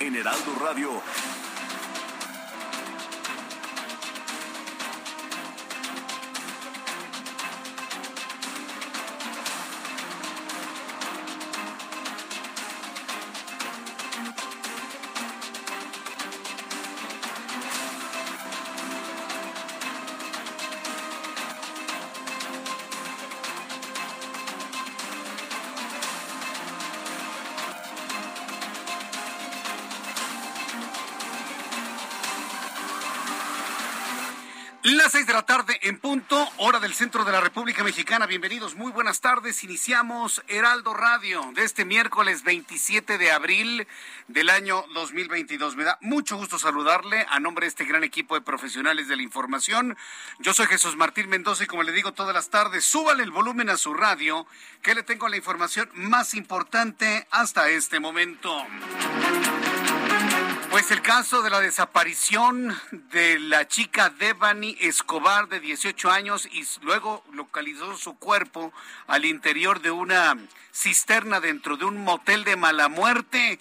en Heraldo Radio. Centro de la República Mexicana. Bienvenidos, muy buenas tardes. Iniciamos Heraldo Radio de este miércoles 27 de abril del año 2022. Me da mucho gusto saludarle a nombre de este gran equipo de profesionales de la información. Yo soy Jesús Martín Mendoza y como le digo todas las tardes, súbale el volumen a su radio que le tengo la información más importante hasta este momento. Pues el caso de la desaparición de la chica Devani Escobar de 18 años y luego localizó su cuerpo al interior de una cisterna dentro de un motel de mala muerte.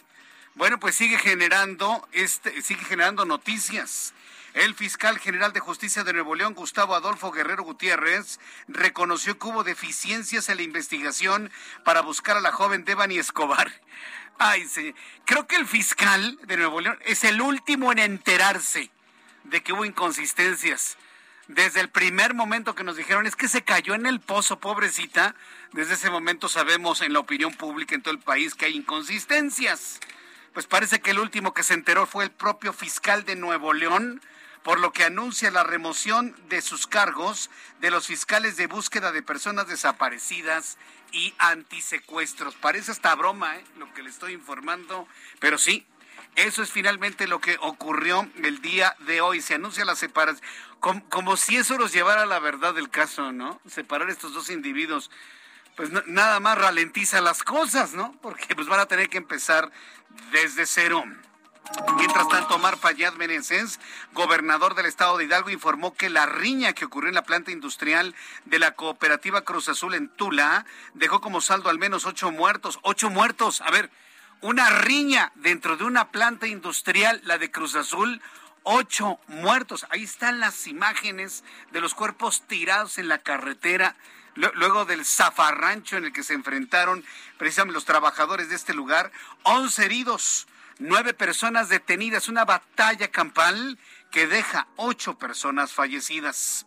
Bueno, pues sigue generando este sigue generando noticias. El fiscal general de justicia de Nuevo León, Gustavo Adolfo Guerrero Gutiérrez, reconoció que hubo deficiencias en la investigación para buscar a la joven Devani Escobar. Ay, sí. Creo que el fiscal de Nuevo León es el último en enterarse de que hubo inconsistencias. Desde el primer momento que nos dijeron es que se cayó en el pozo, pobrecita, desde ese momento sabemos en la opinión pública en todo el país que hay inconsistencias. Pues parece que el último que se enteró fue el propio fiscal de Nuevo León, por lo que anuncia la remoción de sus cargos de los fiscales de búsqueda de personas desaparecidas y antisecuestros. Parece esta broma, ¿eh? lo que le estoy informando, pero sí, eso es finalmente lo que ocurrió el día de hoy. Se anuncia la separación, como, si eso nos llevara a la verdad del caso, ¿no? Separar estos dos individuos pues nada más ralentiza las cosas, ¿no? Porque pues van a tener que empezar desde cero. Mientras tanto, Omar Fayad Meneses, gobernador del estado de Hidalgo, informó que la riña que ocurrió en la planta industrial de la cooperativa Cruz Azul en Tula dejó como saldo al menos ocho muertos. Ocho muertos. A ver, una riña dentro de una planta industrial, la de Cruz Azul, ocho muertos. Ahí están las imágenes de los cuerpos tirados en la carretera luego del zafarrancho en el que se enfrentaron precisamente los trabajadores de este lugar, once heridos, nueve personas detenidas, una batalla campal que deja ocho personas fallecidas.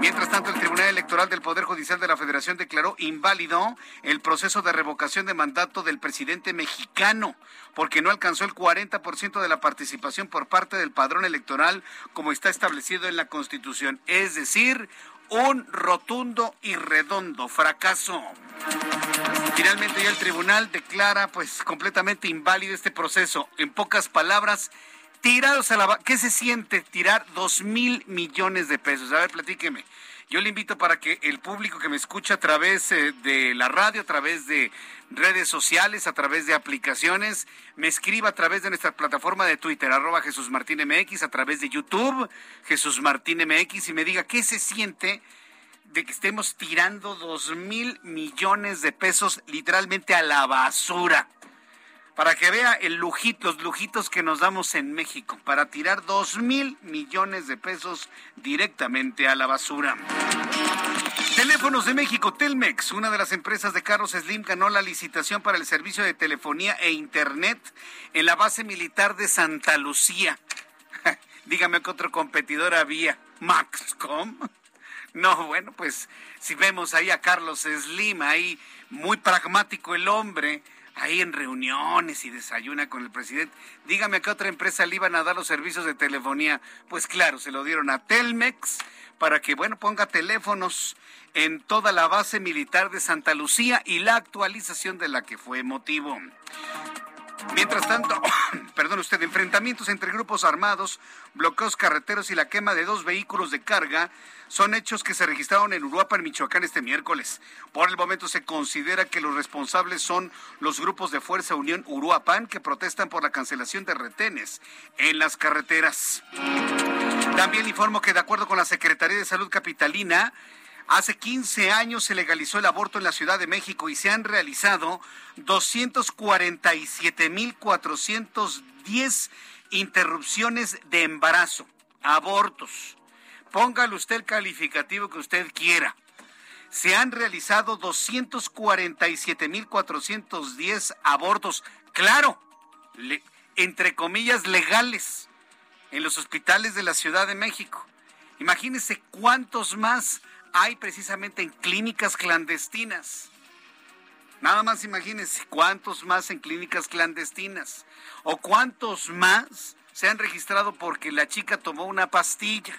Mientras tanto, el Tribunal Electoral del Poder Judicial de la Federación declaró inválido el proceso de revocación de mandato del presidente mexicano, porque no alcanzó el 40% de la participación por parte del padrón electoral como está establecido en la Constitución. Es decir, un rotundo y redondo fracaso. Finalmente ya el tribunal declara pues completamente inválido este proceso. En pocas palabras, tirados a la... ¿Qué se siente tirar dos mil millones de pesos? A ver, platíqueme. Yo le invito para que el público que me escucha a través eh, de la radio, a través de redes sociales, a través de aplicaciones, me escriba a través de nuestra plataforma de Twitter, arroba Jesús Martín MX, a través de YouTube, Jesús Martín MX, y me diga qué se siente de que estemos tirando dos mil millones de pesos literalmente a la basura. Para que vea el lujito, los lujitos que nos damos en México, para tirar dos mil millones de pesos directamente a la basura. Teléfonos de México, Telmex, una de las empresas de Carlos Slim, ganó la licitación para el servicio de telefonía e internet en la base militar de Santa Lucía. Dígame qué otro competidor había. Maxcom. No, bueno, pues si vemos ahí a Carlos Slim, ahí muy pragmático el hombre, ahí en reuniones y desayuna con el presidente. Dígame a qué otra empresa le iban a dar los servicios de telefonía. Pues claro, se lo dieron a Telmex para que, bueno, ponga teléfonos en toda la base militar de Santa Lucía y la actualización de la que fue motivo. Mientras tanto, perdón usted, enfrentamientos entre grupos armados, bloqueos carreteros y la quema de dos vehículos de carga son hechos que se registraron en Uruapan, Michoacán, este miércoles. Por el momento se considera que los responsables son los grupos de Fuerza Unión Uruapan que protestan por la cancelación de retenes en las carreteras. También informo que de acuerdo con la Secretaría de Salud Capitalina, Hace 15 años se legalizó el aborto en la Ciudad de México y se han realizado 247.410 interrupciones de embarazo, abortos. Póngale usted el calificativo que usted quiera. Se han realizado 247.410 abortos, claro, entre comillas legales, en los hospitales de la Ciudad de México. Imagínense cuántos más hay precisamente en clínicas clandestinas. Nada más imagínense cuántos más en clínicas clandestinas o cuántos más se han registrado porque la chica tomó una pastilla.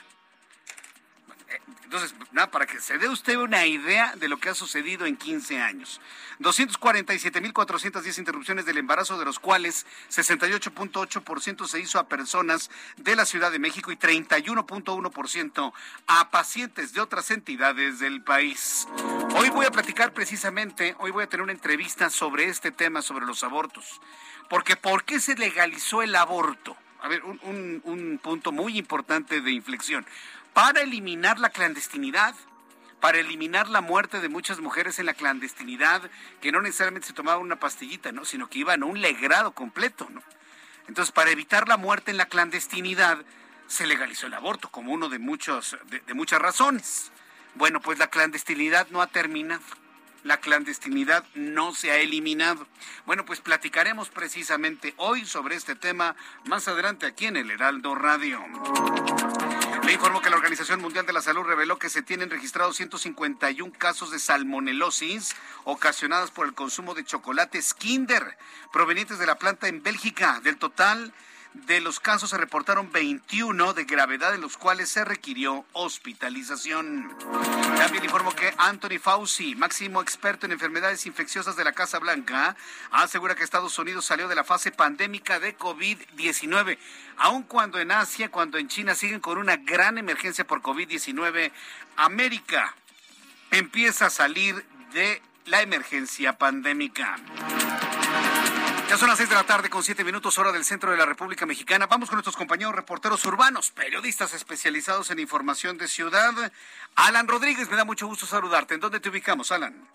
Entonces, nada, para que se dé usted una idea de lo que ha sucedido en 15 años. 247.410 interrupciones del embarazo, de los cuales 68.8% se hizo a personas de la Ciudad de México y 31.1% a pacientes de otras entidades del país. Hoy voy a platicar precisamente, hoy voy a tener una entrevista sobre este tema, sobre los abortos. Porque ¿por qué se legalizó el aborto? A ver, un, un punto muy importante de inflexión para eliminar la clandestinidad, para eliminar la muerte de muchas mujeres en la clandestinidad, que no necesariamente se tomaban una pastillita, ¿no? sino que iban a un legrado completo. ¿no? Entonces, para evitar la muerte en la clandestinidad, se legalizó el aborto como uno de, muchos, de, de muchas razones. Bueno, pues la clandestinidad no ha terminado. La clandestinidad no se ha eliminado. Bueno, pues platicaremos precisamente hoy sobre este tema más adelante aquí en el Heraldo Radio. Le informo que la Organización Mundial de la Salud reveló que se tienen registrados 151 casos de salmonelosis ocasionadas por el consumo de chocolates Kinder provenientes de la planta en Bélgica. Del total, de los casos se reportaron 21 de gravedad, de los cuales se requirió hospitalización. También informo que Anthony Fauci, máximo experto en enfermedades infecciosas de la Casa Blanca, asegura que Estados Unidos salió de la fase pandémica de COVID-19, aun cuando en Asia, cuando en China siguen con una gran emergencia por COVID-19, América empieza a salir de la emergencia pandémica. Ya son las seis de la tarde con siete minutos hora del centro de la República Mexicana. Vamos con nuestros compañeros reporteros urbanos, periodistas especializados en información de ciudad. Alan Rodríguez, me da mucho gusto saludarte. ¿En dónde te ubicamos, Alan?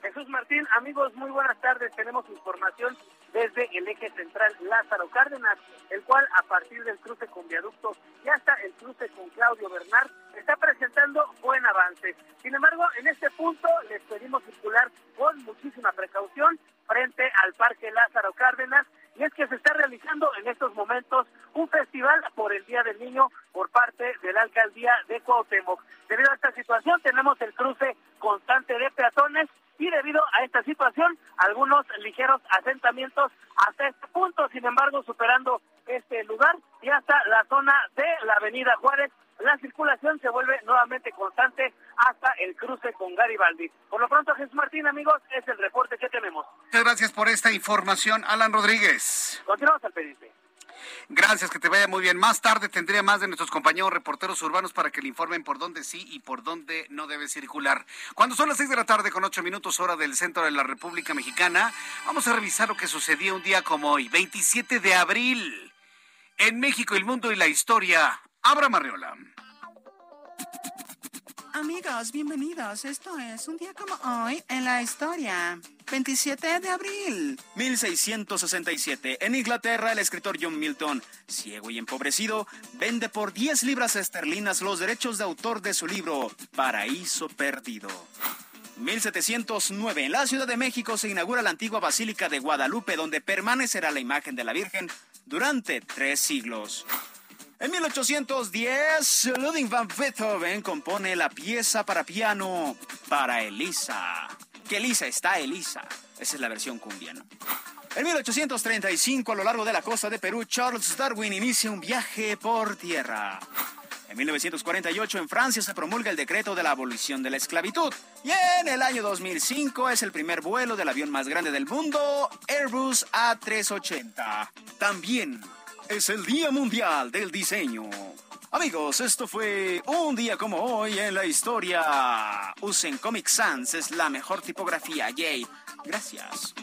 Jesús Martín, amigos, muy buenas tardes. Tenemos información desde el eje central Lázaro Cárdenas, el cual a partir del cruce con viaducto y hasta el cruce con Claudio Bernard está presentando buen avance. Sin embargo, en este punto les pedimos circular con muchísima precaución frente al Parque Lázaro Cárdenas y es que se está realizando en estos momentos un festival por el Día del Niño por parte de la alcaldía de Cuauhtémoc. Debido a esta situación tenemos el cruce constante de peatones y debido a esta situación algunos ligeros asentamientos hasta este punto, sin embargo superando este lugar y hasta la zona de la avenida Juárez la circulación se vuelve nuevamente constante hasta el cruce con Garibaldi. Por lo pronto, Jesús Martín, amigos, es el reporte que tenemos. Muchas gracias por esta información, Alan Rodríguez. Continuamos al pendiente. Gracias, que te vaya muy bien. Más tarde tendría más de nuestros compañeros reporteros urbanos para que le informen por dónde sí y por dónde no debe circular. Cuando son las seis de la tarde con ocho minutos hora del centro de la República Mexicana, vamos a revisar lo que sucedía un día como hoy, 27 de abril. En México, el mundo y la historia. Abra Marriola. Amigos, bienvenidos. Esto es un día como hoy en la historia. 27 de abril. 1667. En Inglaterra, el escritor John Milton, ciego y empobrecido, vende por 10 libras esterlinas los derechos de autor de su libro Paraíso Perdido. 1709. En la Ciudad de México se inaugura la antigua Basílica de Guadalupe, donde permanecerá la imagen de la Virgen durante tres siglos. En 1810, Ludwig van Beethoven compone la pieza para piano para Elisa. Que Elisa está Elisa. Esa es la versión cumbia, ¿no? En 1835, a lo largo de la costa de Perú, Charles Darwin inicia un viaje por tierra. En 1948 en Francia se promulga el decreto de la abolición de la esclavitud. Y en el año 2005 es el primer vuelo del avión más grande del mundo, Airbus A380. También es el Día Mundial del Diseño. Amigos, esto fue un día como hoy en la historia. Usen Comic Sans, es la mejor tipografía. Yay. Gracias.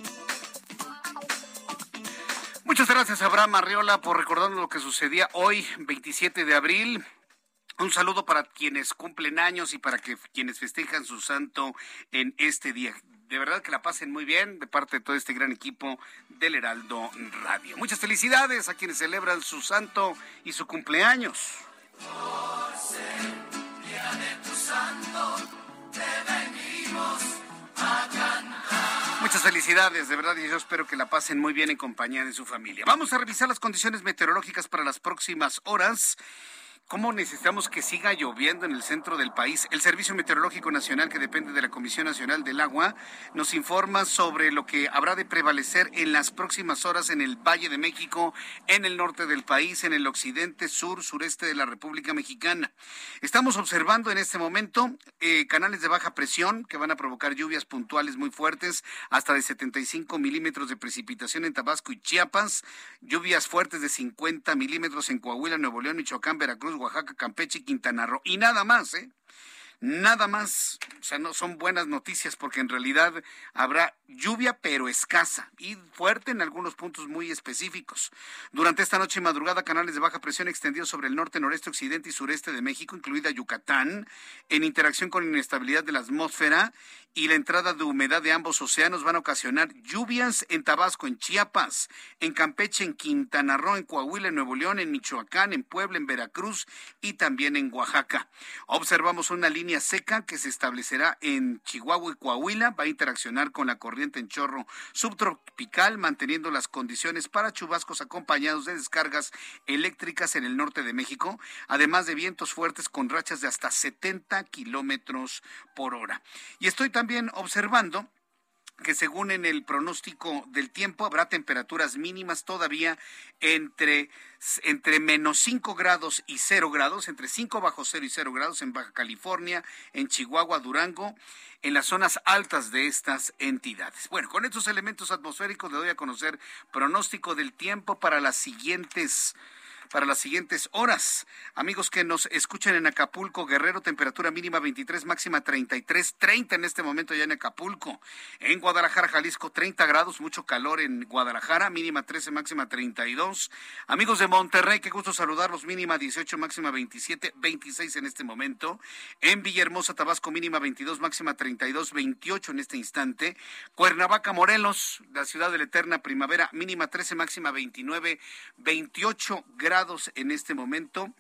Muchas gracias, Abraham Arriola, por recordarnos lo que sucedía hoy, 27 de abril. Un saludo para quienes cumplen años y para que, quienes festejan su santo en este día. De verdad que la pasen muy bien de parte de todo este gran equipo del Heraldo Radio. Muchas felicidades a quienes celebran su santo y su cumpleaños. Muchas felicidades, de verdad, y yo espero que la pasen muy bien en compañía de su familia. Vamos a revisar las condiciones meteorológicas para las próximas horas. ¿Cómo necesitamos que siga lloviendo en el centro del país? El Servicio Meteorológico Nacional, que depende de la Comisión Nacional del Agua, nos informa sobre lo que habrá de prevalecer en las próximas horas en el Valle de México, en el norte del país, en el occidente, sur, sureste de la República Mexicana. Estamos observando en este momento eh, canales de baja presión que van a provocar lluvias puntuales muy fuertes, hasta de 75 milímetros de precipitación en Tabasco y Chiapas, lluvias fuertes de 50 milímetros en Coahuila, Nuevo León, Michoacán, Veracruz, Oaxaca, Campeche y Quintana Roo. Y nada más, ¿eh? Nada más, o sea, no son buenas noticias porque en realidad habrá lluvia pero escasa y fuerte en algunos puntos muy específicos. Durante esta noche y madrugada, canales de baja presión extendidos sobre el norte, noreste, occidente y sureste de México, incluida Yucatán, en interacción con inestabilidad de la atmósfera y la entrada de humedad de ambos océanos van a ocasionar lluvias en Tabasco, en Chiapas, en Campeche, en Quintana Roo, en Coahuila, en Nuevo León, en Michoacán, en Puebla, en Veracruz y también en Oaxaca. Observamos una línea seca que se establecerá en Chihuahua y Coahuila, va a interaccionar con la corriente en chorro subtropical, manteniendo las condiciones para chubascos acompañados de descargas eléctricas en el norte de México, además de vientos fuertes con rachas de hasta 70 kilómetros por hora. Y estoy también observando que según en el pronóstico del tiempo habrá temperaturas mínimas todavía entre, entre menos 5 grados y 0 grados, entre 5 bajo 0 y 0 grados en Baja California, en Chihuahua, Durango, en las zonas altas de estas entidades. Bueno, con estos elementos atmosféricos le doy a conocer pronóstico del tiempo para las siguientes para las siguientes horas. Amigos que nos escuchan en Acapulco, Guerrero, temperatura mínima 23, máxima 33, 30 en este momento ya en Acapulco. En Guadalajara, Jalisco, 30 grados, mucho calor en Guadalajara, mínima 13, máxima 32. Amigos de Monterrey, qué gusto saludarlos, mínima 18, máxima 27, 26 en este momento. En Villahermosa, Tabasco, mínima 22, máxima 32, 28 en este instante. Cuernavaca, Morelos, la ciudad de la eterna primavera, mínima 13, máxima 29, 28 grados en este momento.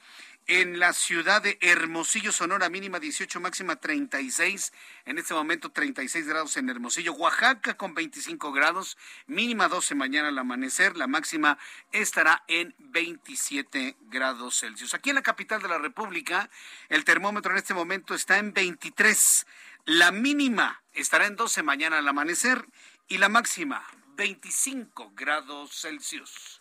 En la ciudad de Hermosillo, Sonora, mínima 18, máxima 36. En este momento 36 grados en Hermosillo. Oaxaca con 25 grados, mínima 12 mañana al amanecer. La máxima estará en 27 grados Celsius. Aquí en la capital de la República, el termómetro en este momento está en 23. La mínima estará en 12 mañana al amanecer y la máxima 25 grados Celsius.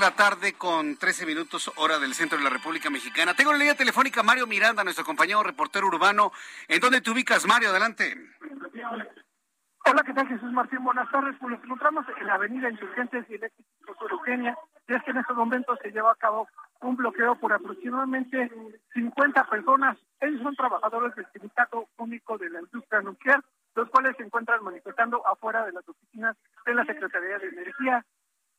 la tarde con 13 minutos hora del centro de la República Mexicana. Tengo la línea telefónica Mario Miranda, nuestro compañero reportero urbano. ¿En dónde te ubicas, Mario? Adelante. Hola, ¿qué tal, Jesús Martín? Buenas tardes. Pues nos encontramos en la avenida Insurgentes y Eléctricos Eugenia. Y es que en estos momentos se lleva a cabo un bloqueo por aproximadamente 50 personas. Ellos son trabajadores del Sindicato Único de la Industria Nuclear, los cuales se encuentran manifestando afuera de las oficinas de la Secretaría de Energía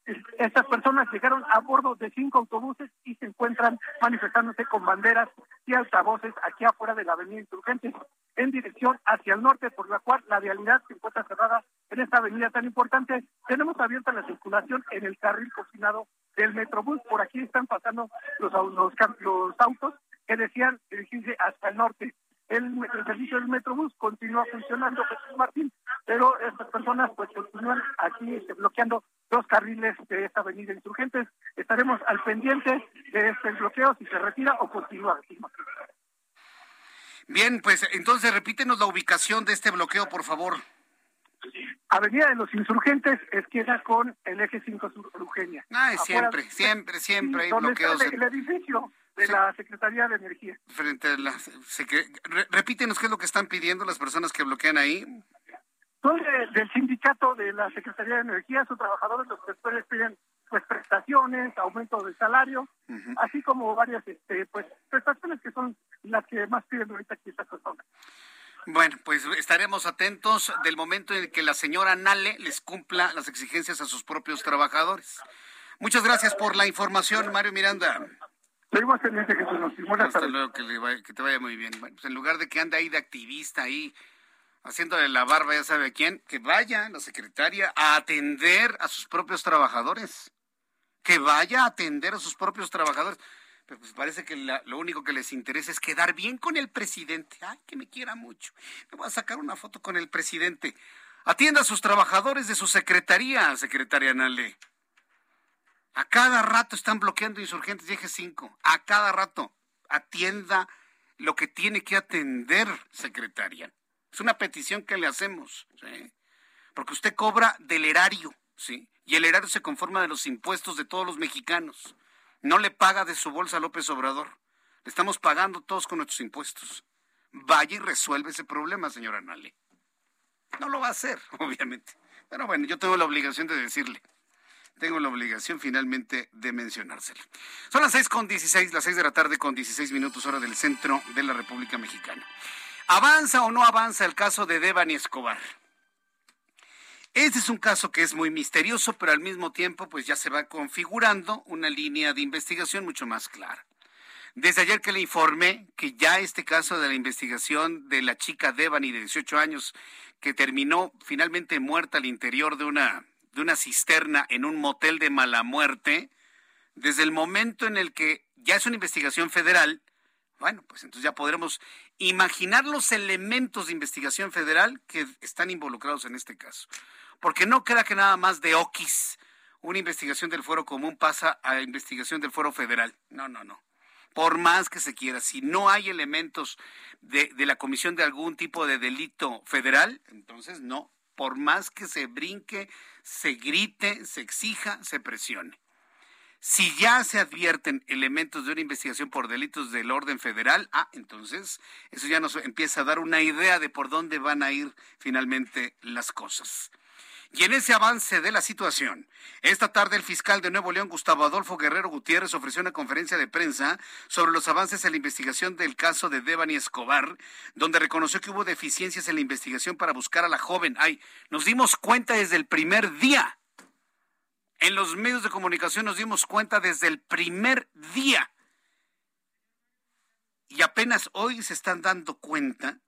Estas personas llegaron a bordo de cinco autobuses y se encuentran manifestándose con banderas y altavoces aquí afuera de la avenida Insurgentes en dirección hacia el norte, por la cual la vialidad se encuentra cerrada en esta avenida tan importante. Tenemos abierta la circulación en el carril cocinado del Metrobús. Por aquí están pasando los, los, los autos que decían dirigirse hasta el norte. El, el, servicio del Metrobús continúa funcionando, Jesús Martín, pero estas personas pues continúan aquí este, bloqueando dos carriles de esta avenida Insurgentes. Estaremos al pendiente de este bloqueo, si se retira o continúa. Bien, pues entonces repítenos la ubicación de este bloqueo, por favor. Avenida de los Insurgentes, esquina con el eje 5 Sur Eugenia. Ah, siempre, siempre, siempre hay bloqueos. el edificio de la Secretaría de Energía. Frente a la repítenos qué es lo que están pidiendo las personas que bloquean ahí. Son del sindicato de la Secretaría de Energía, sus trabajadores, los que les piden pues prestaciones, aumento de salario, así como varias este pues prestaciones que son las que más piden ahorita aquí estas personas. Bueno, pues estaremos atentos del momento en que la señora Nale les cumpla las exigencias a sus propios trabajadores. Muchas gracias por la información, Mario Miranda. Jesús. Hasta luego, que, que te vaya muy bien. Bueno, pues en lugar de que ande ahí de activista ahí haciéndole la barba, ya sabe a quién, que vaya la secretaria a atender a sus propios trabajadores. Que vaya a atender a sus propios trabajadores. Pero pues parece que lo único que les interesa es quedar bien con el presidente. Ay, que me quiera mucho. Me voy a sacar una foto con el presidente. Atienda a sus trabajadores de su secretaría, secretaria Nale. A cada rato están bloqueando insurgentes de eje 5. A cada rato. Atienda lo que tiene que atender, secretaria. Es una petición que le hacemos, ¿sí? Porque usted cobra del erario, ¿sí? Y el erario se conforma de los impuestos de todos los mexicanos. No le paga de su bolsa a López Obrador. Le estamos pagando todos con nuestros impuestos. Vaya y resuelve ese problema, señora Nale. No lo va a hacer, obviamente. Pero bueno, yo tengo la obligación de decirle. Tengo la obligación finalmente de mencionárselo. Son las seis con dieciséis, las seis de la tarde con dieciséis minutos hora del centro de la República Mexicana. ¿Avanza o no avanza el caso de Devani Escobar? Este es un caso que es muy misterioso, pero al mismo tiempo pues ya se va configurando una línea de investigación mucho más clara. Desde ayer que le informé que ya este caso de la investigación de la chica Devani de 18 años que terminó finalmente muerta al interior de una, de una cisterna en un motel de mala muerte, desde el momento en el que ya es una investigación federal, bueno, pues entonces ya podremos imaginar los elementos de investigación federal que están involucrados en este caso. Porque no queda que nada más de OKIS, una investigación del fuero común pasa a investigación del fuero federal. No, no, no. Por más que se quiera, si no hay elementos de, de la comisión de algún tipo de delito federal, entonces no. Por más que se brinque, se grite, se exija, se presione. Si ya se advierten elementos de una investigación por delitos del orden federal, ah, entonces eso ya nos empieza a dar una idea de por dónde van a ir finalmente las cosas. Y en ese avance de la situación, esta tarde el fiscal de Nuevo León, Gustavo Adolfo Guerrero Gutiérrez, ofreció una conferencia de prensa sobre los avances en la investigación del caso de Devani Escobar, donde reconoció que hubo deficiencias en la investigación para buscar a la joven. Ay, nos dimos cuenta desde el primer día en los medios de comunicación nos dimos cuenta desde el primer día. Y apenas hoy se están dando cuenta.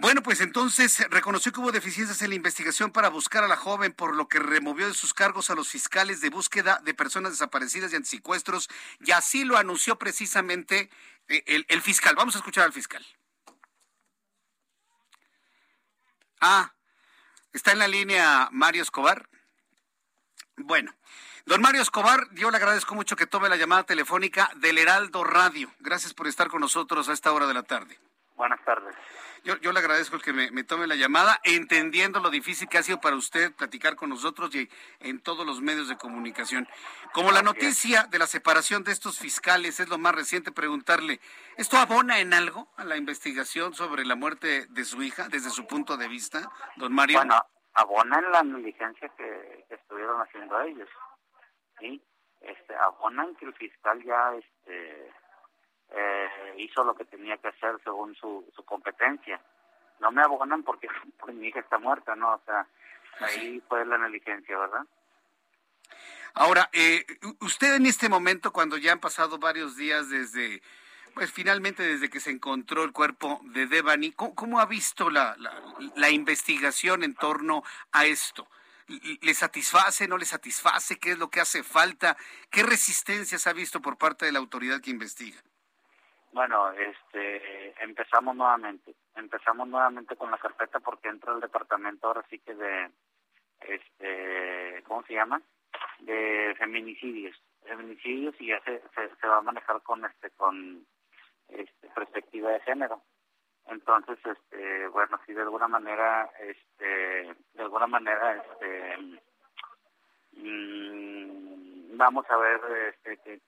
Bueno, pues entonces reconoció que hubo deficiencias en la investigación para buscar a la joven, por lo que removió de sus cargos a los fiscales de búsqueda de personas desaparecidas y antisecuestros, y así lo anunció precisamente eh, el, el fiscal. Vamos a escuchar al fiscal. Ah, está en la línea Mario Escobar. Bueno, don Mario Escobar, yo le agradezco mucho que tome la llamada telefónica del Heraldo Radio. Gracias por estar con nosotros a esta hora de la tarde. Buenas tardes. Yo, yo le agradezco que me, tome la llamada, entendiendo lo difícil que ha sido para usted platicar con nosotros y en todos los medios de comunicación. Como la noticia de la separación de estos fiscales es lo más reciente, preguntarle, ¿esto abona en algo a la investigación sobre la muerte de su hija desde su punto de vista, don Mario? Bueno, abonan la negligencia que, estuvieron haciendo ellos. ¿sí? Este, abonan que el fiscal ya este, eh, hizo lo que tenía que hacer según su, su competencia. No me abonan porque pues, mi hija está muerta, ¿no? O sea, ahí fue la negligencia, ¿verdad? Ahora, eh, usted en este momento, cuando ya han pasado varios días desde, pues finalmente desde que se encontró el cuerpo de Devani, ¿cómo, ha visto la, la, investigación en torno a esto? ¿Le satisface, no le satisface? ¿Qué es lo que hace falta? ¿Qué resistencias ha visto por parte de la autoridad que investiga? Bueno, este, empezamos nuevamente, empezamos nuevamente con la carpeta porque entra el departamento ahora sí que de, este, ¿cómo se llama? De feminicidios, feminicidios y ya se, se, va a manejar con este, con este, perspectiva de género. Entonces, este, bueno, sí de alguna manera, este, de alguna manera, este, mm, vamos a ver, este, que,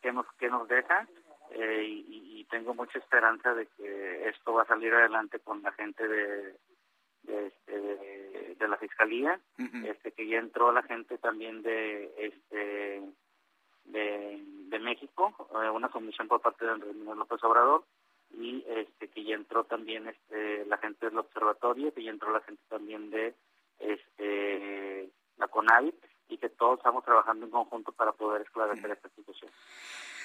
que, nos, que nos deja eh, y, tengo mucha esperanza de que esto va a salir adelante con la gente de de, este, de, la fiscalía este que ya entró la gente también de este de, de México eh, una comisión por parte de Andrés López Obrador y este que ya entró también este la gente del observatorio que ya entró la gente también de este la CONAVIT y que todos estamos trabajando en conjunto para poder esclarecer esta situación.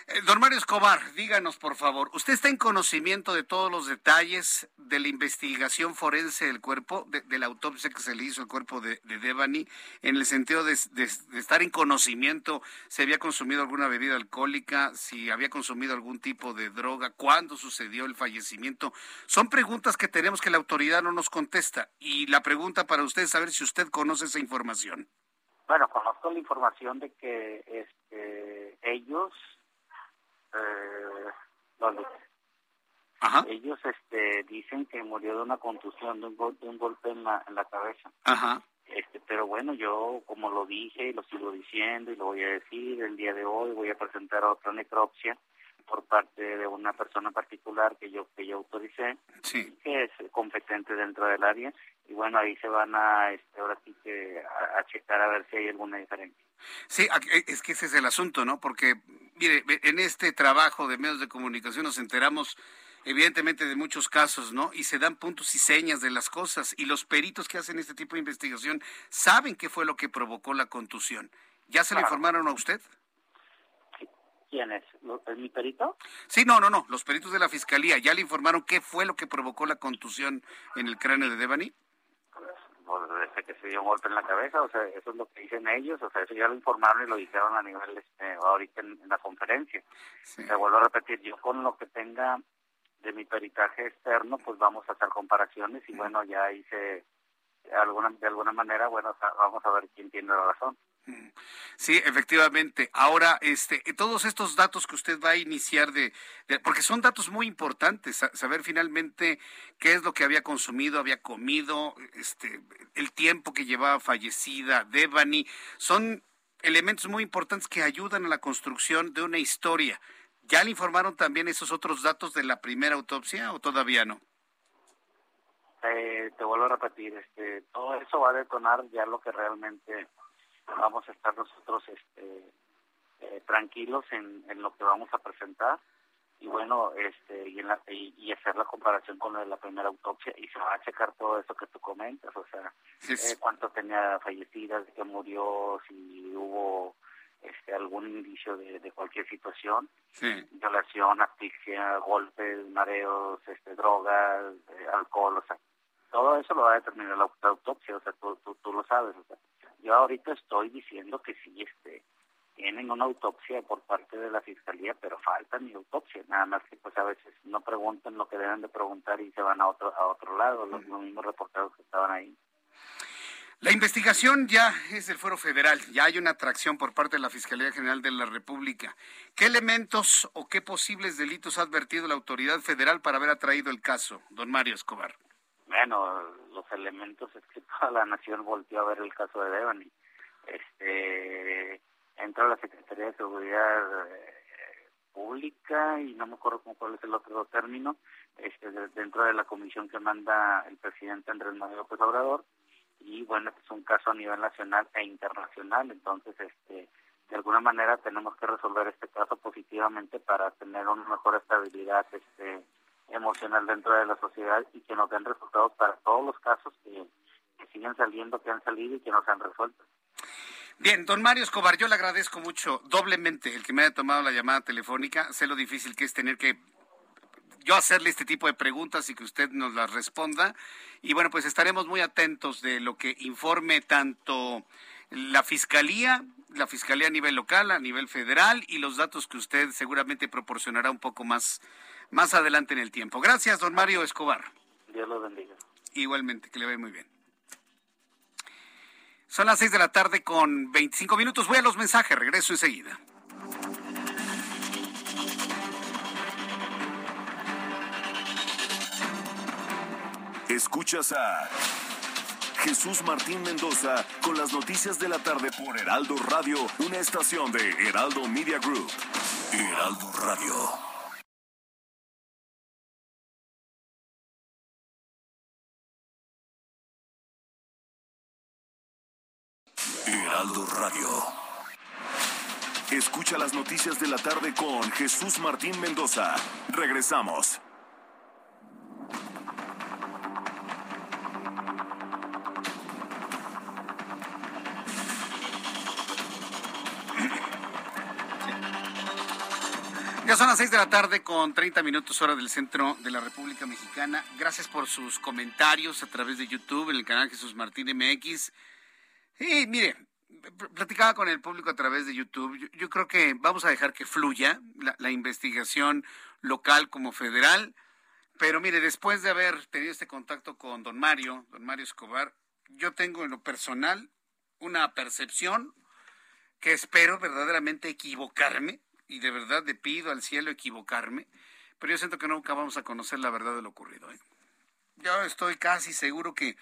Eh, don Mario Escobar, díganos por favor, ¿usted está en conocimiento de todos los detalles de la investigación forense del cuerpo, de, la autopsia que se le hizo al cuerpo de, Devani, en el sentido de, estar en conocimiento si había consumido alguna bebida alcohólica, si había consumido algún tipo de droga, cuándo sucedió el fallecimiento? Son preguntas que tenemos que la autoridad no nos contesta y la pregunta para usted es saber si usted conoce esa información. Bueno, conozco la información de que este, ellos eh, ellos este dicen que murió de una contusión de un, golpe, un golpe en la, en la cabeza. Este pero bueno yo como lo dije y lo sigo diciendo y lo voy a decir el día de hoy voy a presentar otra necropsia por parte de una persona particular que yo que yo autoricé que es competente dentro del área y bueno ahí se van a este ahora sí que a checar a ver si hay alguna diferencia. Sí, es que ese es el asunto, ¿no? Porque, mire, en este trabajo de medios de comunicación nos enteramos evidentemente de muchos casos, ¿no? Y se dan puntos y señas de las cosas y los peritos que hacen este tipo de investigación saben qué fue lo que provocó la contusión. ¿Ya se le informaron a usted? ¿Quién es? ¿Es mi perito? Sí, no, no, no. Los peritos de la fiscalía ya le informaron qué fue lo que provocó la contusión en el cráneo de Devani desde que se dio un golpe en la cabeza, o sea, eso es lo que dicen ellos, o sea, eso ya lo informaron y lo dijeron a nivel, este, ahorita en, la conferencia. Se vuelvo a repetir, yo con lo que tenga de mi peritaje externo, pues vamos a hacer comparaciones y bueno, ya hice alguna, de alguna manera, bueno, vamos a ver quién tiene la razón. Sí, efectivamente. Ahora, este, todos estos datos que usted va a iniciar de, porque son datos muy importantes, saber finalmente qué es lo que había consumido, había comido, este, el tiempo que llevaba fallecida Devani, son elementos muy importantes que ayudan a la construcción de una historia. ¿Ya le informaron también esos otros datos de la primera autopsia o todavía no? Eh, te vuelvo a repetir, este, todo eso va a detonar ya lo que realmente vamos a estar nosotros este, eh, tranquilos en, en lo que vamos a presentar. Y bueno este y, en la, y, hacer la comparación con la, primera autopsia y se va a checar todo eso que tú comentas o sea eh, cuánto tenía fallecidas de que murió si hubo este algún indicio de, de cualquier situación. Violación asfixia golpes mareos este drogas eh, alcohol o sea todo eso lo va a determinar la, autopsia o sea tú, tú, tú lo sabes o sea yo ahorita estoy diciendo que sí, este, tienen una autopsia por parte de la fiscalía, pero falta mi autopsia, nada más que pues a veces no preguntan lo que deben de preguntar y se van a otro a otro lado, los, mismos reporteros que estaban ahí. La investigación ya es del Fuero Federal, ya hay una atracción por parte de la Fiscalía General de la República. ¿Qué elementos o qué posibles delitos ha advertido la autoridad federal para haber atraído el caso, don Mario Escobar? Bueno, elementos es que toda la nación volvió a ver el caso de Devani. Este, entró la Secretaría de Seguridad eh, Pública y no me acuerdo cuál es el otro término, este, dentro de la comisión que manda el presidente Andrés Manuel López Obrador y bueno, este es un caso a nivel nacional e internacional, entonces este de alguna manera tenemos que resolver este caso positivamente para tener una mejor estabilidad este emocional dentro de la sociedad y que nos den resultados para todos los casos que, siguen saliendo, que han salido y que no se han resuelto. Bien, don Mario Escobar, yo le agradezco mucho doblemente el que me haya tomado la llamada telefónica. Sé lo difícil que es tener que yo hacerle este tipo de preguntas y que usted nos las responda. Y bueno, pues estaremos muy atentos de lo que informe tanto la Fiscalía, la Fiscalía a nivel local, a nivel federal y los datos que usted seguramente proporcionará un poco más, más adelante en el tiempo. Gracias, don Mario Escobar. Dios lo bendiga. Igualmente, que le vaya muy bien. Son las seis de la tarde con 25 minutos. Voy a los mensajes, regreso enseguida. Escuchas a Jesús Martín Mendoza con las noticias de la tarde por Heraldo Radio, una estación de Heraldo Media Group. Heraldo Radio. Radio. Escucha las noticias de la tarde con Jesús Martín Mendoza. Regresamos. Ya son las seis de la tarde con 30 minutos hora del centro de la República Mexicana. Gracias por sus comentarios a través de YouTube en el canal Jesús Martín MX. Y mire, platicaba con el público a través de YouTube. Yo, creo que vamos a dejar que fluya la, la, investigación local como federal. Pero mire, después de haber tenido este contacto con don Mario, don Mario Escobar, yo tengo en lo personal una percepción que espero verdaderamente equivocarme y de verdad le pido al cielo equivocarme, pero yo siento que nunca vamos a conocer la verdad de lo ocurrido. ¿eh? Yo estoy casi seguro que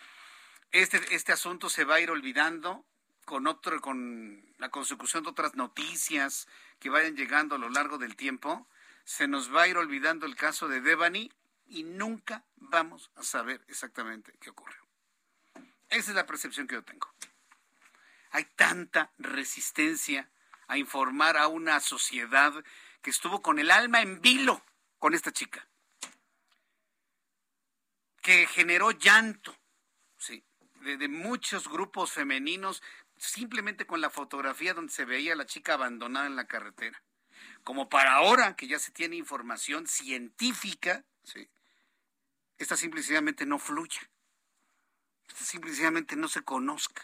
este, este asunto se va a ir olvidando con otro, con la consecución de otras noticias que vayan llegando a lo largo del tiempo. Se nos va a ir olvidando el caso de Devani y nunca vamos a saber exactamente qué ocurrió. Esa es la percepción que yo tengo. Hay tanta resistencia a informar a una sociedad que estuvo con el alma en vilo con esta chica, que generó llanto, sí, de, de, muchos grupos femeninos, simplemente con la fotografía donde se veía a la chica abandonada en la carretera. Como para ahora que ya se tiene información científica, sí, esta simplemente no fluya, esta simplemente no se conozca.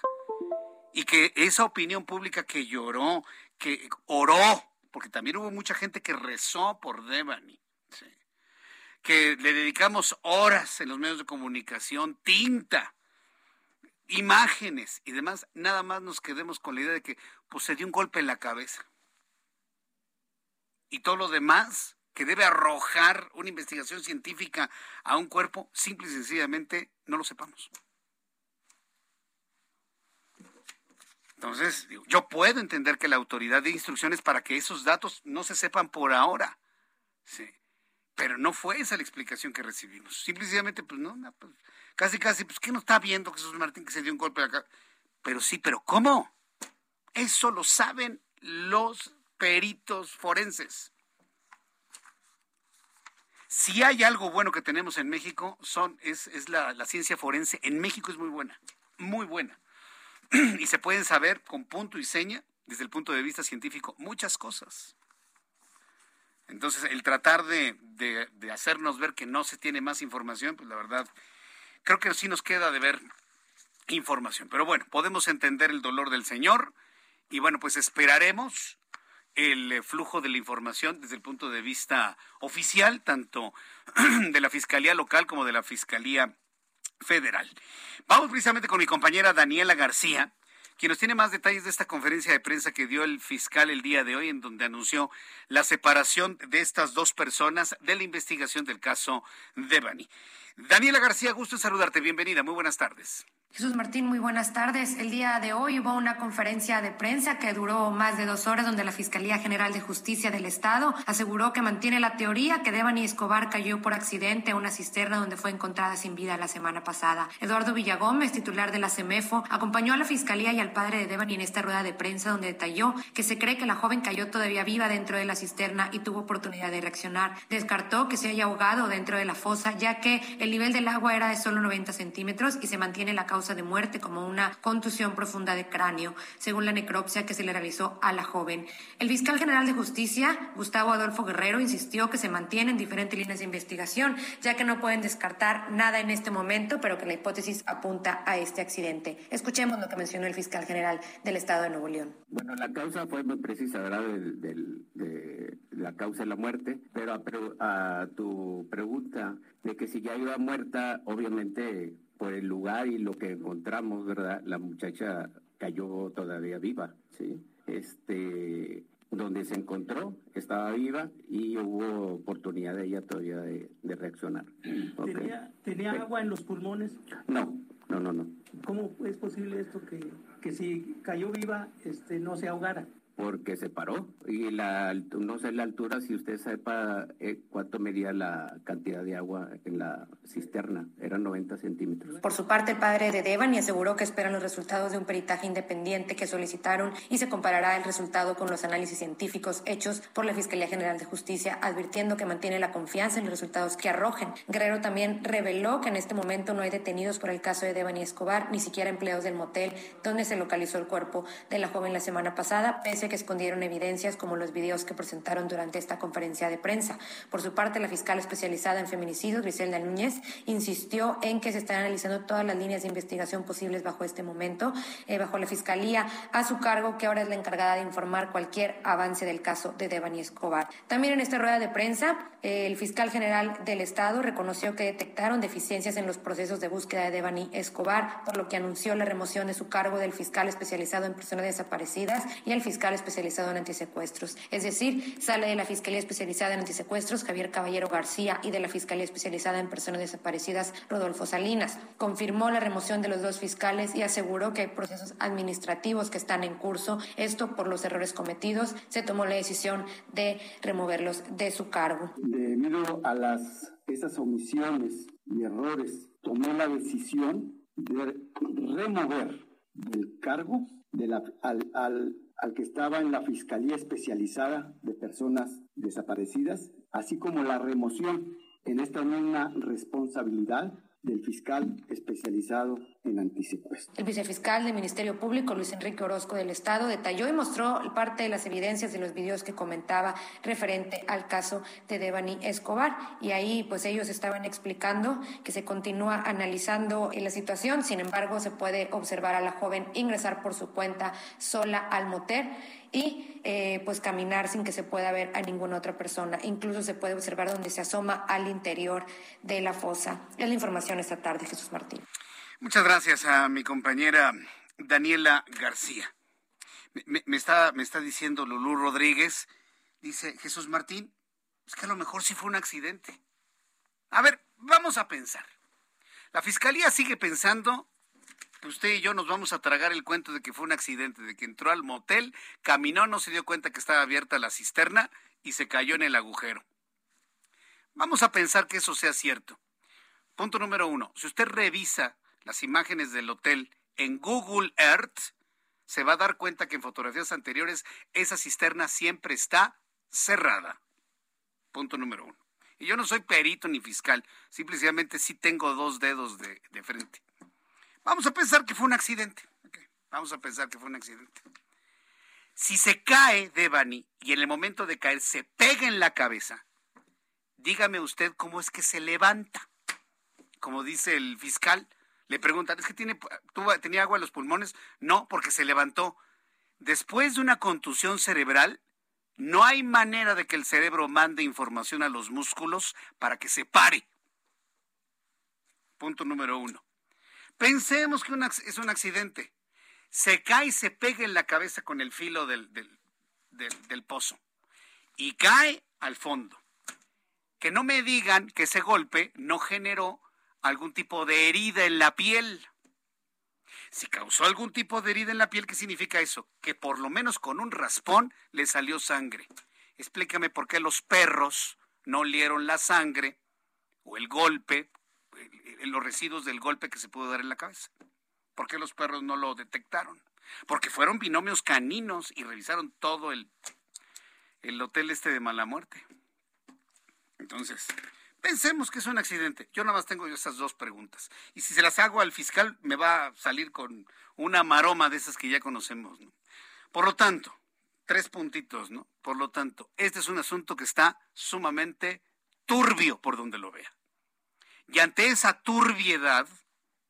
Y que esa opinión pública que lloró, que oró, porque también hubo mucha gente que rezó por Devani, que le dedicamos horas en los medios de comunicación, tinta, imágenes y demás, nada más nos quedemos con la idea de que pues se dio un golpe en la cabeza. Y todo lo demás que debe arrojar una investigación científica a un cuerpo, simple y sencillamente no lo sepamos. Entonces, yo puedo entender que la autoridad de instrucciones para que esos datos no se sepan por ahora. Sí. Pero no fue esa la explicación que recibimos. Simplemente, pues no, pues, casi, casi, pues, ¿qué no está viendo Jesús Martín que se dio un golpe acá? Pero sí, pero ¿cómo? Eso lo saben los peritos forenses. Si hay algo bueno que tenemos en México, son, es, es la, la ciencia forense. En México es muy buena, muy buena. y se pueden saber con punto y seña, desde el punto de vista científico, muchas cosas. Entonces, el tratar de, de, de, hacernos ver que no se tiene más información, pues la verdad, creo que sí nos queda de ver información. Pero bueno, podemos entender el dolor del Señor y bueno, pues esperaremos el flujo de la información desde el punto de vista oficial, tanto de la Fiscalía local como de la Fiscalía federal. Vamos precisamente con mi compañera Daniela García, quien nos tiene más detalles de esta conferencia de prensa que dio el fiscal el día de hoy, en donde anunció la separación de estas dos personas de la investigación del caso Devani. Daniela García, gusto en saludarte. Bienvenida. Muy buenas tardes. Jesús Martín, muy buenas tardes. El día de hoy hubo una conferencia de prensa que duró más de dos horas donde la Fiscalía General de Justicia del Estado aseguró que mantiene la teoría que Devani Escobar cayó por accidente a una cisterna donde fue encontrada sin vida la semana pasada. Eduardo Villagómez, titular de la CEMEFO, acompañó a la Fiscalía y al padre de Devani en esta rueda de prensa donde detalló que se cree que la joven cayó todavía viva dentro de la cisterna y tuvo oportunidad de reaccionar. Descartó que se haya ahogado dentro de la fosa ya que el nivel del agua era de solo 90 centímetros y se mantiene la causa causa de muerte como una contusión profunda de cráneo, según la necropsia que se le realizó a la joven. El fiscal general de justicia, Gustavo Adolfo Guerrero, insistió que se mantienen diferentes líneas de investigación, ya que no pueden descartar nada en este momento, pero que la hipótesis apunta a este accidente. Escuchemos lo que mencionó el fiscal general del Estado de Nuevo León. Bueno, la causa fue muy precisa, ¿verdad? de la causa de la muerte, pero a, a tu pregunta de que si ya iba muerta, obviamente por el lugar y lo que encontramos, ¿verdad? La muchacha cayó todavía viva, ¿sí? Este, donde se encontró, estaba viva y hubo oportunidad de ella todavía de, reaccionar. ¿Tenía, ¿Tenía, agua en los pulmones? No, no, no, no. ¿Cómo es posible esto que, que si cayó viva este, no se ahogara? Porque se paró. Y la no sé la altura si usted sepa eh, cuánto medía la cantidad de agua en la cisterna. Eran 90 centímetros. Por su parte el padre de Devani aseguró que esperan los resultados de un peritaje independiente que solicitaron y se comparará el resultado con los análisis científicos hechos por la Fiscalía General de Justicia advirtiendo que mantiene la confianza en los resultados que arrojen. Guerrero también reveló que en este momento no hay detenidos por el caso de Devani Escobar ni siquiera empleados del motel donde se localizó el cuerpo de la joven la semana pasada pese que escondieron evidencias como los videos que presentaron durante esta conferencia de prensa. Por su parte, la fiscal especializada en feminicidios, Griselda Núñez, insistió en que se están analizando todas las líneas de investigación posibles bajo este momento, eh, bajo la fiscalía a su cargo, que ahora es la encargada de informar cualquier avance del caso de Devani Escobar. También en esta rueda de prensa, eh, el fiscal general del Estado reconoció que detectaron deficiencias en los procesos de búsqueda de Devani Escobar, por lo que anunció la remoción de su cargo del fiscal especializado en personas desaparecidas y el fiscal especializado en antisecuestros. Es decir, sale de la Fiscalía Especializada en Antisecuestros Javier Caballero García y de la Fiscalía Especializada en Personas Desaparecidas Rodolfo Salinas. Confirmó la remoción de los dos fiscales y aseguró que hay procesos administrativos que están en curso. Esto por los errores cometidos. Se tomó la decisión de removerlos de su cargo. Debido a las esas omisiones y errores, tomó la decisión de remover del cargo de la, al, al al que estaba en la Fiscalía Especializada de Personas Desaparecidas, así como la remoción en esta misma responsabilidad del fiscal especializado El vicefiscal del Ministerio Público, Luis Enrique Orozco del Estado, detalló y mostró parte de las evidencias de los videos que comentaba referente al caso de Devani Escobar. Y ahí, pues ellos estaban explicando que se continúa analizando la situación. Sin embargo, se puede observar a la joven ingresar por su cuenta sola al motel y eh, pues caminar sin que se pueda ver a ninguna otra persona. Incluso se puede observar donde se asoma al interior de la fosa. Es la información esta tarde, Jesús Martín. Muchas gracias a mi compañera Daniela García. Me, está, me está diciendo Lulú Rodríguez, dice Jesús Martín, es que a lo mejor sí fue un accidente. A ver, vamos a pensar. La fiscalía sigue pensando usted y yo nos vamos a tragar el cuento de que fue un accidente, de que entró al motel, caminó, no se dio cuenta que estaba abierta la cisterna y se cayó en el agujero. Vamos a pensar que eso sea cierto. Punto número uno. Si usted revisa las imágenes del hotel en Google Earth, se va a dar cuenta que en fotografías anteriores esa cisterna siempre está cerrada. Punto número uno. Y yo no soy perito ni fiscal, simplemente sí tengo dos dedos de, de frente. Vamos a pensar que fue un accidente. Vamos a pensar que fue un accidente. Si se cae Devani y en el momento de caer se pega en la cabeza, dígame usted cómo es que se levanta. Como dice el fiscal, le preguntan, ¿es que tiene, tenía agua en los pulmones? No, porque se levantó. Después de una contusión cerebral, no hay manera de que el cerebro mande información a los músculos para que se pare. Punto número uno. Pensemos que es un accidente. Se cae y se pega en la cabeza con el filo del, del pozo. Y cae al fondo. Que no me digan que ese golpe no generó algún tipo de herida en la piel. Si causó algún tipo de herida en la piel, ¿qué significa eso? Que por lo menos con un raspón le salió sangre. Explícame por qué los perros no olieron la sangre o el golpe los residuos del golpe que se pudo dar en la cabeza. ¿Por qué los perros no lo detectaron? Porque fueron binomios caninos y revisaron todo el, el hotel este de mala muerte. Entonces, Pensemos que es un accidente. Yo nada más tengo esas dos preguntas. Y si se las hago al fiscal, me va a salir con una maroma de esas que ya conocemos. Por lo tanto, tres puntitos, ¿no? Por lo tanto, este es un asunto que está sumamente turbio por donde lo vea. Y ante esa turbiedad,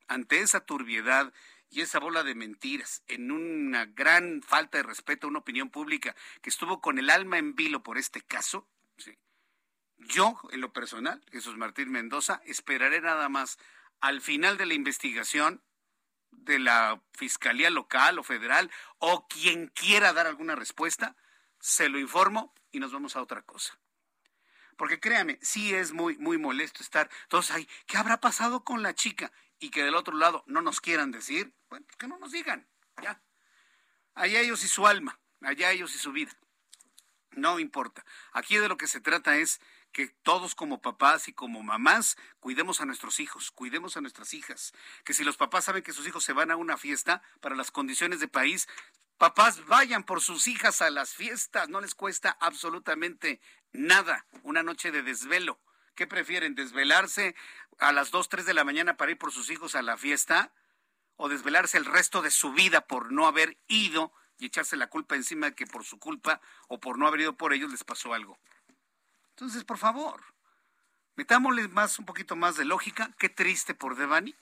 ante esa turbiedad y esa bola de mentiras, en una gran falta de respeto a una opinión pública que estuvo con el alma en vilo por este caso, yo, en lo personal, Jesús Martín Mendoza, esperaré nada más al final de la investigación de la Fiscalía local o federal o quien quiera dar alguna respuesta, se lo informo y nos vamos a otra cosa. Porque créame, sí es muy, muy molesto estar todos ahí. ¿Qué habrá pasado con la chica? Y que del otro lado no nos quieran decir. Bueno, pues que no nos digan. Ya. Allá ellos y su alma. Allá ellos y su vida. No importa. Aquí de lo que se trata es que todos como papás y como mamás cuidemos a nuestros hijos, cuidemos a nuestras hijas, que si los papás saben que sus hijos se van a una fiesta para las condiciones de país, papás vayan por sus hijas a las fiestas, no les cuesta absolutamente nada una noche de desvelo. ¿Qué prefieren? ¿Desvelarse a las 2, 3 de la mañana para ir por sus hijos a la fiesta? ¿O desvelarse el resto de su vida por no haber ido y echarse la culpa encima de que por su culpa o por no haber ido por ellos les pasó algo? Entonces, por favor, metámosle más, un poquito más de lógica. Qué triste por Devani.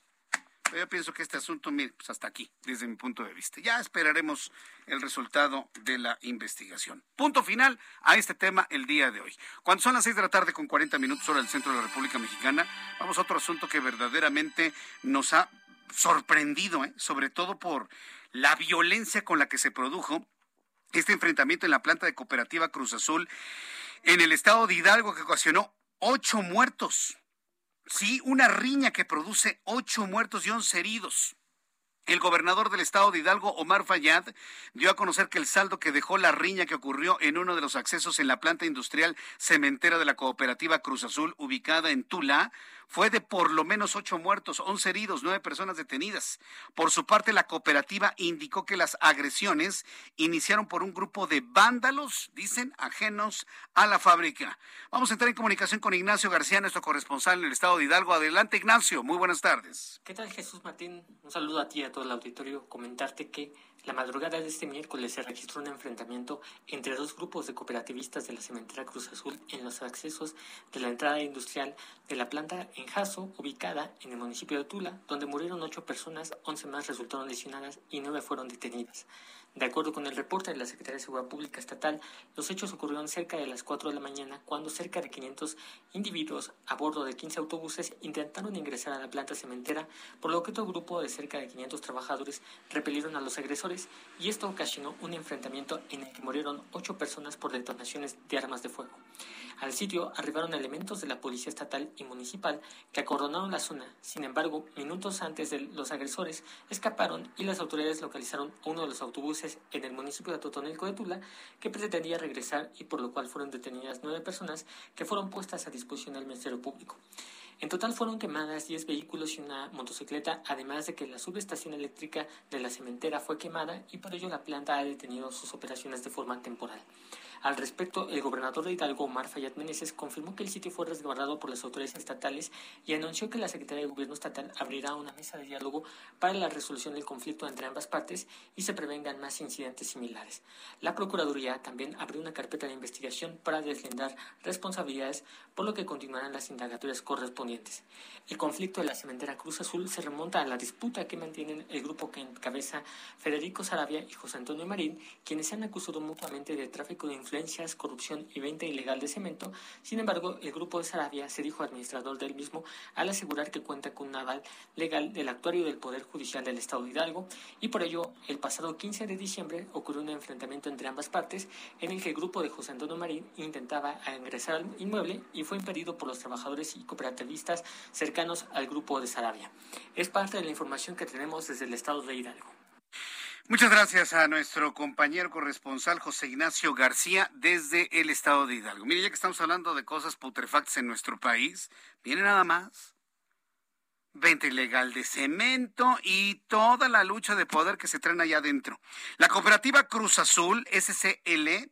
Pero yo pienso que este asunto, mire, pues hasta aquí, desde mi punto de vista. Ya esperaremos el resultado de la investigación. Punto final a este tema el día de hoy. Cuando son las seis de la tarde con 40 minutos hora del centro de la República Mexicana, vamos a otro asunto que verdaderamente nos ha sorprendido, ¿eh? sobre todo por la violencia con la que se produjo este enfrentamiento en la planta de cooperativa Cruz Azul en el estado de Hidalgo que ocasionó ocho muertos. Sí, una riña que produce ocho muertos y once heridos. El gobernador del estado de Hidalgo, Omar Fayad, dio a conocer que el saldo que dejó la riña que ocurrió en uno de los accesos en la planta industrial cementera de la cooperativa Cruz Azul, ubicada en Tula, fue de por lo menos ocho muertos, once heridos, nueve personas detenidas. Por su parte, la cooperativa indicó que las agresiones iniciaron por un grupo de vándalos, dicen, ajenos a la fábrica. Vamos a entrar en comunicación con Ignacio García, nuestro corresponsal en el estado de Hidalgo. Adelante, Ignacio. Muy buenas tardes. ¿Qué tal, Jesús Martín? Un saludo a ti y a todo el auditorio. Comentarte que la madrugada de este miércoles se registró un enfrentamiento entre dos grupos de cooperativistas de la cementera Cruz Azul en los accesos de la entrada industrial de la planta en Jaso, ubicada en el municipio de Tula, donde murieron ocho personas, once más resultaron lesionadas y nueve fueron detenidas. De acuerdo con el reporte de la Secretaría de Seguridad Pública Estatal, los hechos ocurrieron cerca de las 4 de la mañana cuando cerca de 500 individuos a bordo de 15 autobuses intentaron ingresar a la planta cementera, por lo que otro grupo de cerca de 500 trabajadores repelieron a los agresores y esto ocasionó un enfrentamiento en el que murieron 8 personas por detonaciones de armas de fuego. Al sitio arribaron elementos de la Policía Estatal y Municipal que acordonaron la zona. Sin embargo, minutos antes de los agresores escaparon y las autoridades localizaron uno de los autobuses en el municipio de Totonilco de Tula que pretendía regresar y por lo cual fueron detenidas nueve personas que fueron puestas a disposición del Ministerio Público. En total fueron quemadas 10 vehículos y una motocicleta, además de que la subestación eléctrica de la cementera fue quemada y por ello la planta ha detenido sus operaciones de forma temporal. Al respecto, el gobernador de Hidalgo, Omar Fayad Meneses, confirmó que el sitio fue resguardado por las autoridades estatales y anunció que la Secretaría de Gobierno Estatal abrirá una mesa de diálogo para la resolución del conflicto entre ambas partes y se prevengan más incidentes similares. La Procuraduría también abrió una carpeta de investigación para deslindar responsabilidades, por lo que continuarán las indagatorias correspondientes. El conflicto de la cementera Cruz Azul se remonta a la disputa que mantienen el grupo que encabeza Federico Sarabia y José Antonio Marín, quienes se han acusado mutuamente de tráfico de influencia corrupción y venta ilegal de cemento. Sin embargo, el grupo de Sarabia se dijo administrador del mismo al asegurar que cuenta con un aval legal del actuario del Poder Judicial del Estado de Hidalgo y por ello el pasado 15 de diciembre ocurrió un enfrentamiento entre ambas partes en el que el grupo de José Antonio Marín intentaba ingresar al inmueble y fue impedido por los trabajadores y cooperativistas cercanos al grupo de Sarabia. Es parte de la información que tenemos desde el Estado de Hidalgo. Muchas gracias a nuestro compañero corresponsal José Ignacio García desde el estado de Hidalgo. Mire, ya que estamos hablando de cosas putrefactas en nuestro país, viene nada más. Venta ilegal de cemento y toda la lucha de poder que se traen allá adentro. La cooperativa Cruz Azul, SCL,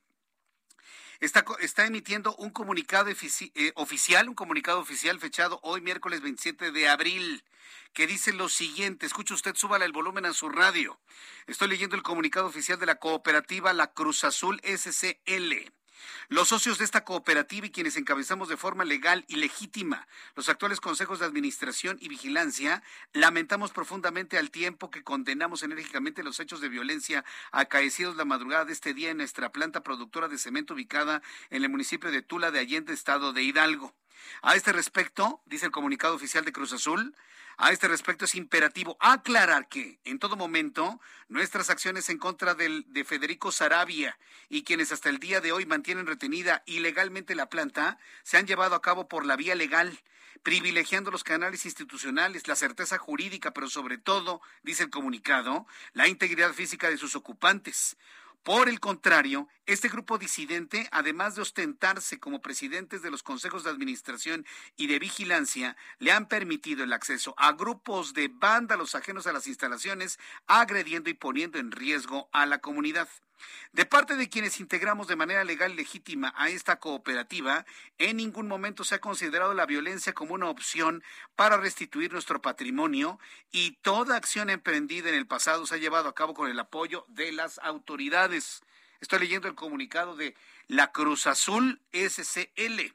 está, está emitiendo un comunicado eh, oficial, un comunicado oficial fechado hoy miércoles 27 de abril, que dice lo siguiente, escucha usted, súbala el volumen a su radio. Estoy leyendo el comunicado oficial de la cooperativa La Cruz Azul SCL. Los socios de esta cooperativa y quienes encabezamos de forma legal y legítima los actuales consejos de administración y vigilancia, lamentamos profundamente al tiempo que condenamos enérgicamente los hechos de violencia acaecidos la madrugada de este día en nuestra planta productora de cemento ubicada en el municipio de Tula de Allende, estado de Hidalgo. A este respecto, dice el comunicado oficial de Cruz Azul, a este respecto es imperativo aclarar que en todo momento nuestras acciones en contra de Federico Sarabia y quienes hasta el día de hoy mantienen retenida ilegalmente la planta se han llevado a cabo por la vía legal, privilegiando los canales institucionales, la certeza jurídica, pero sobre todo, dice el comunicado, la integridad física de sus ocupantes. Por el contrario, este grupo disidente, además de ostentarse como presidentes de los consejos de administración y de vigilancia, le han permitido el acceso a grupos de vándalos ajenos a las instalaciones, agrediendo y poniendo en riesgo a la comunidad. De parte de quienes integramos de manera legal y legítima a esta cooperativa, en ningún momento se ha considerado la violencia como una opción para restituir nuestro patrimonio y toda acción emprendida en el pasado se ha llevado a cabo con el apoyo de las autoridades. Estoy leyendo el comunicado de la Cruz Azul SCL.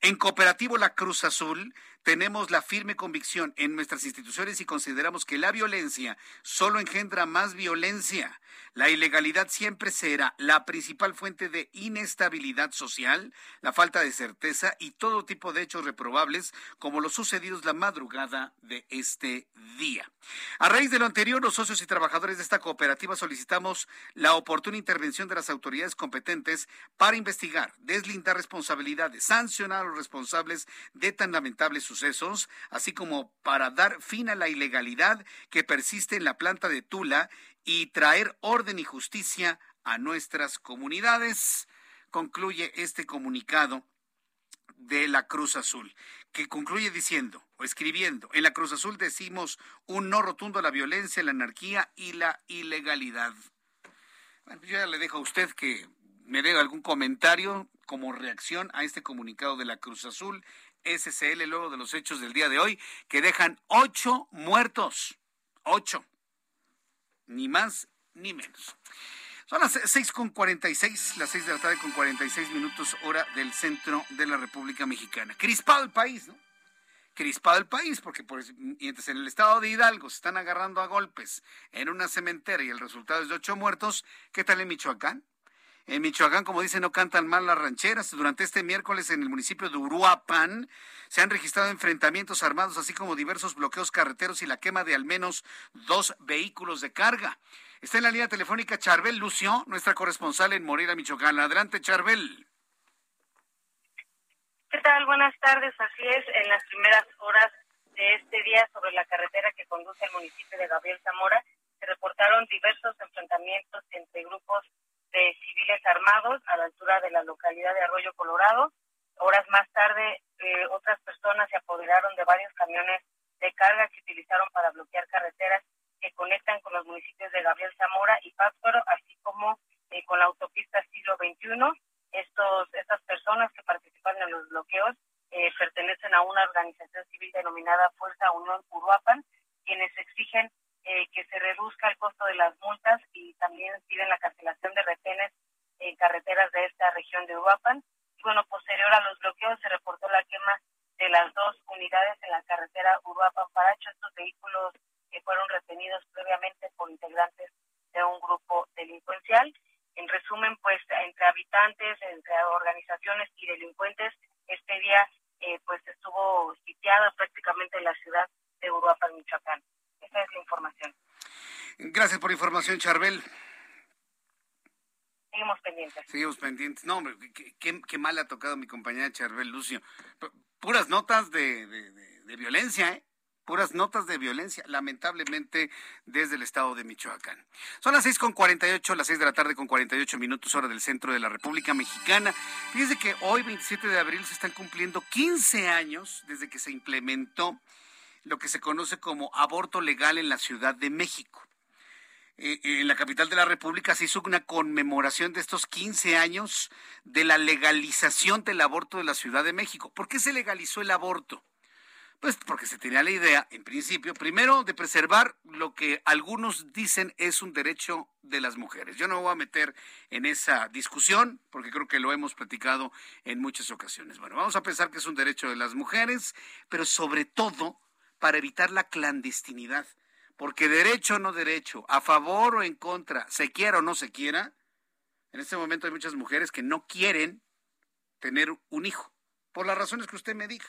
En Cooperativo La Cruz Azul tenemos la firme convicción en nuestras instituciones y consideramos que la violencia solo engendra más violencia. La ilegalidad siempre será la principal fuente de inestabilidad social, la falta de certeza y todo tipo de hechos reprobables como los sucedidos la madrugada de este día. A raíz de lo anterior, los socios y trabajadores de esta cooperativa solicitamos la oportuna intervención de las autoridades competentes para investigar, deslindar responsabilidades, sancionar a los responsables de tan lamentables sucesos, así como para dar fin a la ilegalidad que persiste en la planta de Tula y traer orden y justicia a nuestras comunidades. Concluye este comunicado de la Cruz Azul, que concluye diciendo o escribiendo, en la Cruz Azul decimos un no rotundo a la violencia, la anarquía y la ilegalidad. Bueno, yo ya le dejo a usted que me dé algún comentario como reacción a este comunicado de la Cruz Azul SCL luego de los hechos del día de hoy que dejan ocho muertos. Ocho ni más ni menos. Son las seis con cuarenta y seis, las seis de la tarde con cuarenta y seis minutos, hora del centro de la República Mexicana. Crispado el país, ¿no? Crispado el país, porque mientras en el estado de Hidalgo se están agarrando a golpes en una cementera y el resultado es de ocho muertos, ¿qué tal en Michoacán? En Michoacán, como dicen, no cantan mal las rancheras. Durante este miércoles en el municipio de Uruapan se han registrado enfrentamientos armados, así como diversos bloqueos carreteros y la quema de al menos dos vehículos de carga. Está en la línea telefónica Charbel Lucio, nuestra corresponsal en Moreira, Michoacán. Adelante, Charbel. ¿Qué tal? Buenas tardes. Así es, en las primeras horas de este día sobre la carretera que conduce al municipio de Gabriel Zamora se reportaron diversos enfrentamientos entre grupos de civiles armados a la altura de la localidad de Arroyo Colorado. Horas más tarde, eh, otras personas se apoderaron de varios camiones de carga que utilizaron para bloquear carreteras que conectan con los municipios de Gabriel Zamora y Pátzcuaro, así como eh, con la autopista siglo XXI. Estos, estas personas que participaron en los bloqueos eh, pertenecen a una organización civil denominada Fuerza Unión Uruapan, quienes exigen eh, que se reduzca el costo de las multas y también piden la cancelación de retenes en carreteras de esta región de Uruapan. Y bueno, posterior a los bloqueos se reportó la quema de las dos unidades en la carretera Uruapan-Paracho, estos vehículos que fueron retenidos previamente por integrantes de un grupo delincuencial. En resumen, pues entre habitantes, entre organizaciones y delincuentes, este día eh, pues estuvo sitiada prácticamente la ciudad de Uruapan, Michoacán. Esa es la información. Gracias por la información, Charbel. Seguimos pendientes. Seguimos pendientes. No, hombre, qué, mal ha tocado mi compañera Charbel Lucio. puras notas de, de, violencia, ¿eh? puras notas de violencia, lamentablemente, desde el estado de Michoacán. Son las seis con ocho, las seis de la tarde con cuarenta y ocho minutos, hora del centro de la República Mexicana. Fíjense que hoy, 27 de abril, se están cumpliendo 15 años desde que se implementó lo que se conoce como aborto legal en la Ciudad de México. eh, en la capital de la República se hizo una conmemoración de estos 15 años de la legalización del aborto de la Ciudad de México. ¿Por qué se legalizó el aborto? Pues porque se tenía la idea, en principio, primero de preservar lo que algunos dicen es un derecho de las mujeres. Yo no me voy a meter en esa discusión porque creo que lo hemos platicado en muchas ocasiones. Bueno, vamos a pensar que es un derecho de las mujeres, pero sobre todo para evitar la clandestinidad. Porque derecho o no derecho, a favor o en contra, se quiera o no se quiera, en este momento hay muchas mujeres que no quieren tener un hijo, por las razones que usted me diga.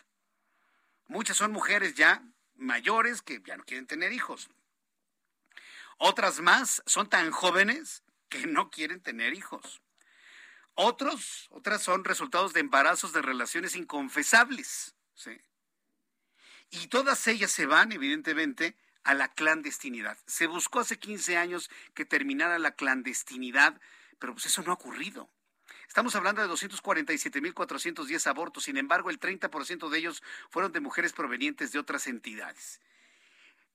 Muchas son mujeres ya mayores que ya no quieren tener hijos. Otras más son tan jóvenes que no quieren tener hijos. Otros, otras son resultados de embarazos de relaciones inconfesables. Y todas ellas se van, evidentemente, a la clandestinidad. Se buscó hace 15 años que terminara la clandestinidad, pero pues eso no ha ocurrido. Estamos hablando de 247.410 abortos, sin embargo, el 30% de ellos fueron de mujeres provenientes de otras entidades.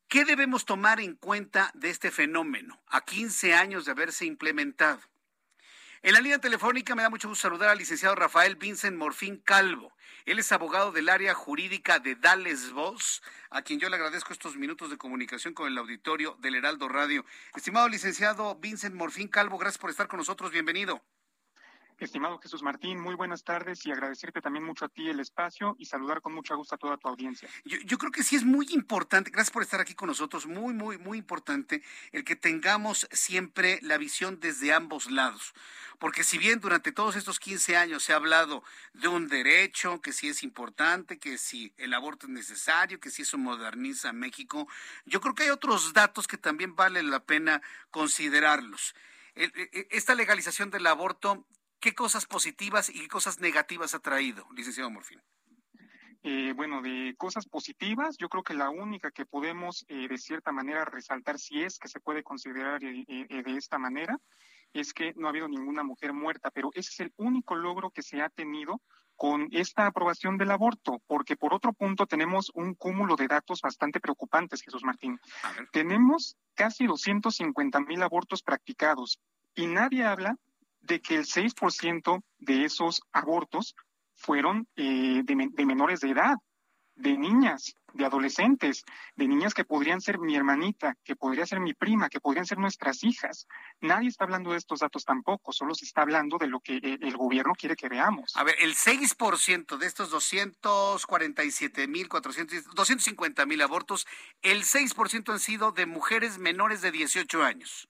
¿Qué debemos tomar en cuenta de este fenómeno a 15 años de haberse implementado? En la línea telefónica me da mucho gusto saludar al licenciado Rafael Vincent Morfín Calvo. Él es abogado del área jurídica de Dales Voz, a quien yo le agradezco estos minutos de comunicación con el auditorio del Heraldo Radio. Estimado licenciado Vincent Morfín Calvo, gracias por estar con nosotros. Bienvenido. Estimado Jesús Martín, muy buenas tardes y agradecerte también mucho a ti el espacio y saludar con mucho gusto a toda tu audiencia. Yo, creo que sí es muy importante, gracias por estar aquí con nosotros, muy, muy, muy importante el que tengamos siempre la visión desde ambos lados. Porque si bien durante todos estos 15 años se ha hablado de un derecho, que sí es importante, que si el aborto es necesario, que si eso moderniza México, yo creo que hay otros datos que también vale la pena considerarlos. E, e, esta legalización del aborto ¿Qué cosas positivas y qué cosas negativas ha traído, licenciado Morfín? Eh, bueno, de cosas positivas, yo creo que la única que podemos eh, de cierta manera resaltar, si es que se puede considerar eh, de esta manera, es que no ha habido ninguna mujer muerta, pero ese es el único logro que se ha tenido con esta aprobación del aborto, porque por otro punto tenemos un cúmulo de datos bastante preocupantes, Jesús Martín. Tenemos casi 250 mil abortos practicados y nadie habla de que el 6% de esos abortos fueron eh, de, menores de edad, de niñas, de adolescentes, de niñas que podrían ser mi hermanita, que podría ser mi prima, que podrían ser nuestras hijas. Nadie está hablando de estos datos tampoco, solo se está hablando de lo que eh, el gobierno quiere que veamos. A ver, el 6% de estos 247 mil, 250 mil abortos, el 6% han sido de mujeres menores de 18 años.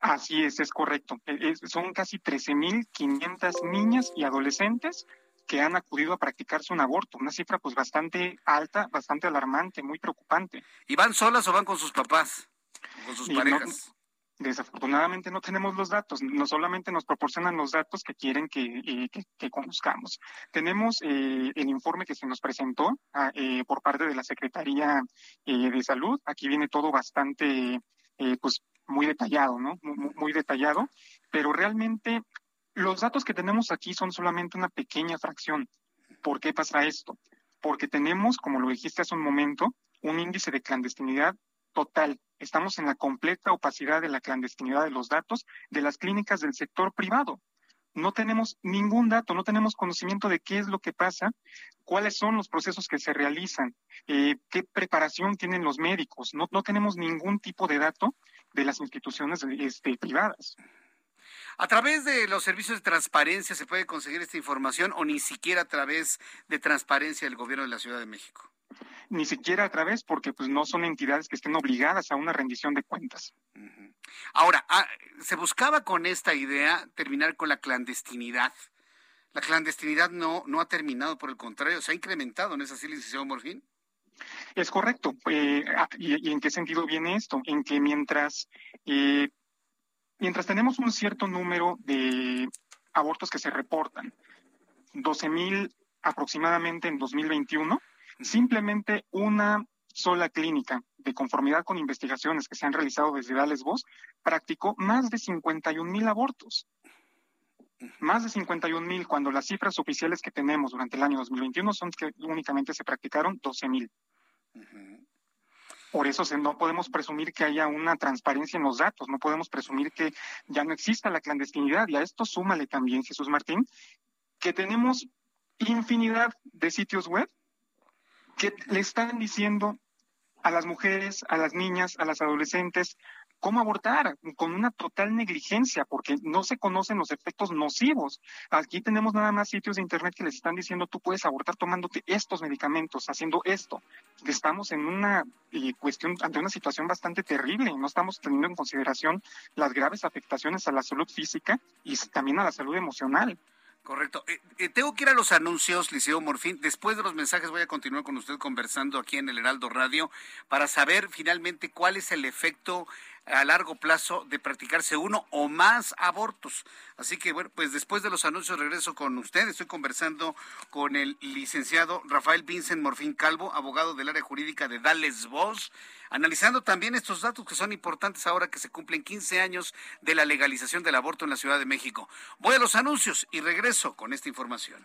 Así es, es correcto. E, son casi 13.500 niñas y adolescentes que han acudido a practicarse un aborto, una cifra pues bastante alta, bastante alarmante, muy preocupante. ¿Y van solas o van con sus papás, con sus parejas? desafortunadamente no tenemos los datos, no solamente nos proporcionan los datos que quieren que, eh, conozcamos. Tenemos eh, el informe que se nos presentó ah, eh, por parte de la Secretaría de Salud, aquí viene todo bastante pues muy detallado, ¿no? Muy, detallado, pero realmente los datos que tenemos aquí son solamente una pequeña fracción. ¿Por qué pasa esto? Porque tenemos, como lo dijiste hace un momento, un índice de clandestinidad total. Estamos en la completa opacidad de la clandestinidad de los datos de las clínicas del sector privado. No tenemos ningún dato, no tenemos conocimiento de qué es lo que pasa, cuáles son los procesos que se realizan, eh, qué preparación tienen los médicos. No, no tenemos ningún tipo de dato de las instituciones este, privadas. ¿A través de los servicios de transparencia se puede conseguir esta información o ni siquiera a través de transparencia del gobierno de la Ciudad de México? Ni siquiera a través porque pues no son entidades que estén obligadas a una rendición de cuentas. Ahora, ah, se buscaba con esta idea terminar con la clandestinidad. La clandestinidad no, no ha terminado, por el contrario, se ha incrementado, ¿no es así, licenciado Morfín? Es correcto. Eh, ah, y, en qué sentido viene esto? En que mientras, eh, mientras tenemos un cierto número de abortos que se reportan, 12 mil aproximadamente en 2021, simplemente una sola clínica, de conformidad con investigaciones que se han realizado desde Dales Voz, practicó más de 51 mil abortos. Más de 51 mil, cuando las cifras oficiales que tenemos durante el año 2021 son que únicamente se practicaron 12 mil. Por eso no podemos presumir que haya una transparencia en los datos, no podemos presumir que ya no exista la clandestinidad. Y a esto súmale también, Jesús Martín, que tenemos infinidad de sitios web que le están diciendo a las mujeres, a las niñas, a las adolescentes, cómo abortar con una total negligencia, porque no se conocen los efectos nocivos. Aquí tenemos nada más sitios de internet que les están diciendo tú puedes abortar tomándote estos medicamentos, haciendo esto. Estamos en una eh, cuestión, ante una situación bastante terrible, no estamos teniendo en consideración las graves afectaciones a la salud física y también a la salud emocional. Correcto. Eh, eh, tengo que ir a los anuncios, Liceo Morfín. Después de los mensajes voy a continuar con usted conversando aquí en el Heraldo Radio para saber finalmente cuál es el efecto a largo plazo de practicarse uno o más abortos. Así que bueno, pues después de los anuncios regreso con usted. Estoy conversando con el licenciado Rafael Vincent Morfín Calvo, abogado del área jurídica de Dales Voz, analizando también estos datos que son importantes ahora que se cumplen 15 años de la legalización del aborto en la Ciudad de México. Voy a los anuncios y regreso con esta información.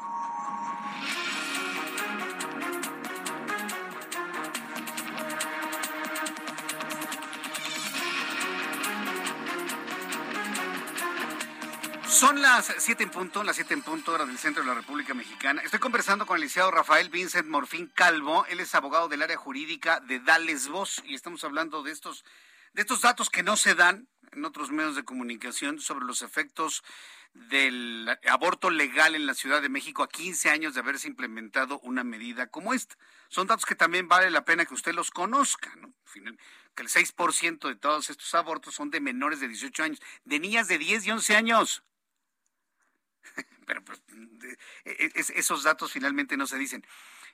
Son las siete en punto, las siete en punto, hora del centro de la República Mexicana. Estoy conversando con el licenciado Rafael Vincent Morfín Calvo. Él es abogado del área jurídica de Dales Voz y estamos hablando de estos, de estos datos que no se dan en otros medios de comunicación sobre los efectos del aborto legal en la Ciudad de México a 15 años de haberse implementado una medida como esta. Son datos que también vale la pena que usted los conozca, ¿no? Que el 6% de todos estos abortos son de menores de 18 años, de niñas de 10 y 11 años. pero pues, e, esos datos finalmente no se dicen.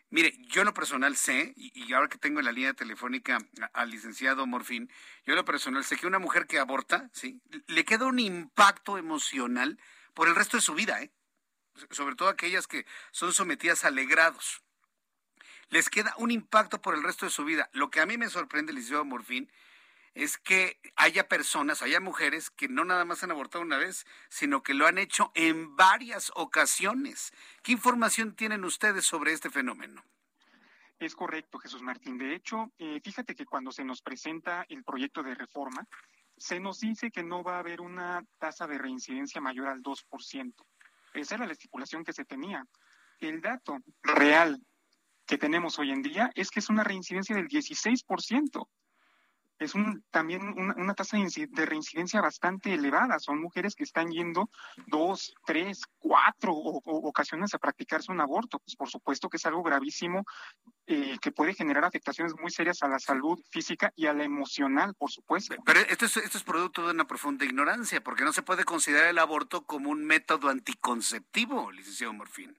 Mire, yo lo personal sé, y, ahora que tengo en la línea telefónica al licenciado Morfín, yo lo personal sé que una mujer que aborta, ¿sí? Le queda un impacto emocional por el resto de su vida, ¿eh? Sobre todo aquellas que son sometidas a legrados. Les queda un impacto por el resto de su vida. Lo que a mí me sorprende, licenciado Morfín, es que haya personas, haya mujeres que no nada más han abortado una vez, sino que lo han hecho en varias ocasiones. ¿Qué información tienen ustedes sobre este fenómeno? Es correcto, Jesús Martín. De hecho, eh, fíjate que cuando se nos presenta el proyecto de reforma, se nos dice que no va a haber una tasa de reincidencia mayor al 2%. Esa era la estipulación que se tenía. El dato real que tenemos hoy en día es que es una reincidencia del 16% es un, también una, tasa de reincidencia bastante elevada. Son mujeres que están yendo dos, tres, cuatro ocasiones a practicarse un aborto. Pues por supuesto que es algo gravísimo eh, que puede generar afectaciones muy serias a la salud física y a la emocional, por supuesto. Pero esto es, esto es producto de una profunda ignorancia, porque no se puede considerar el aborto como un método anticonceptivo, licenciado Morfín.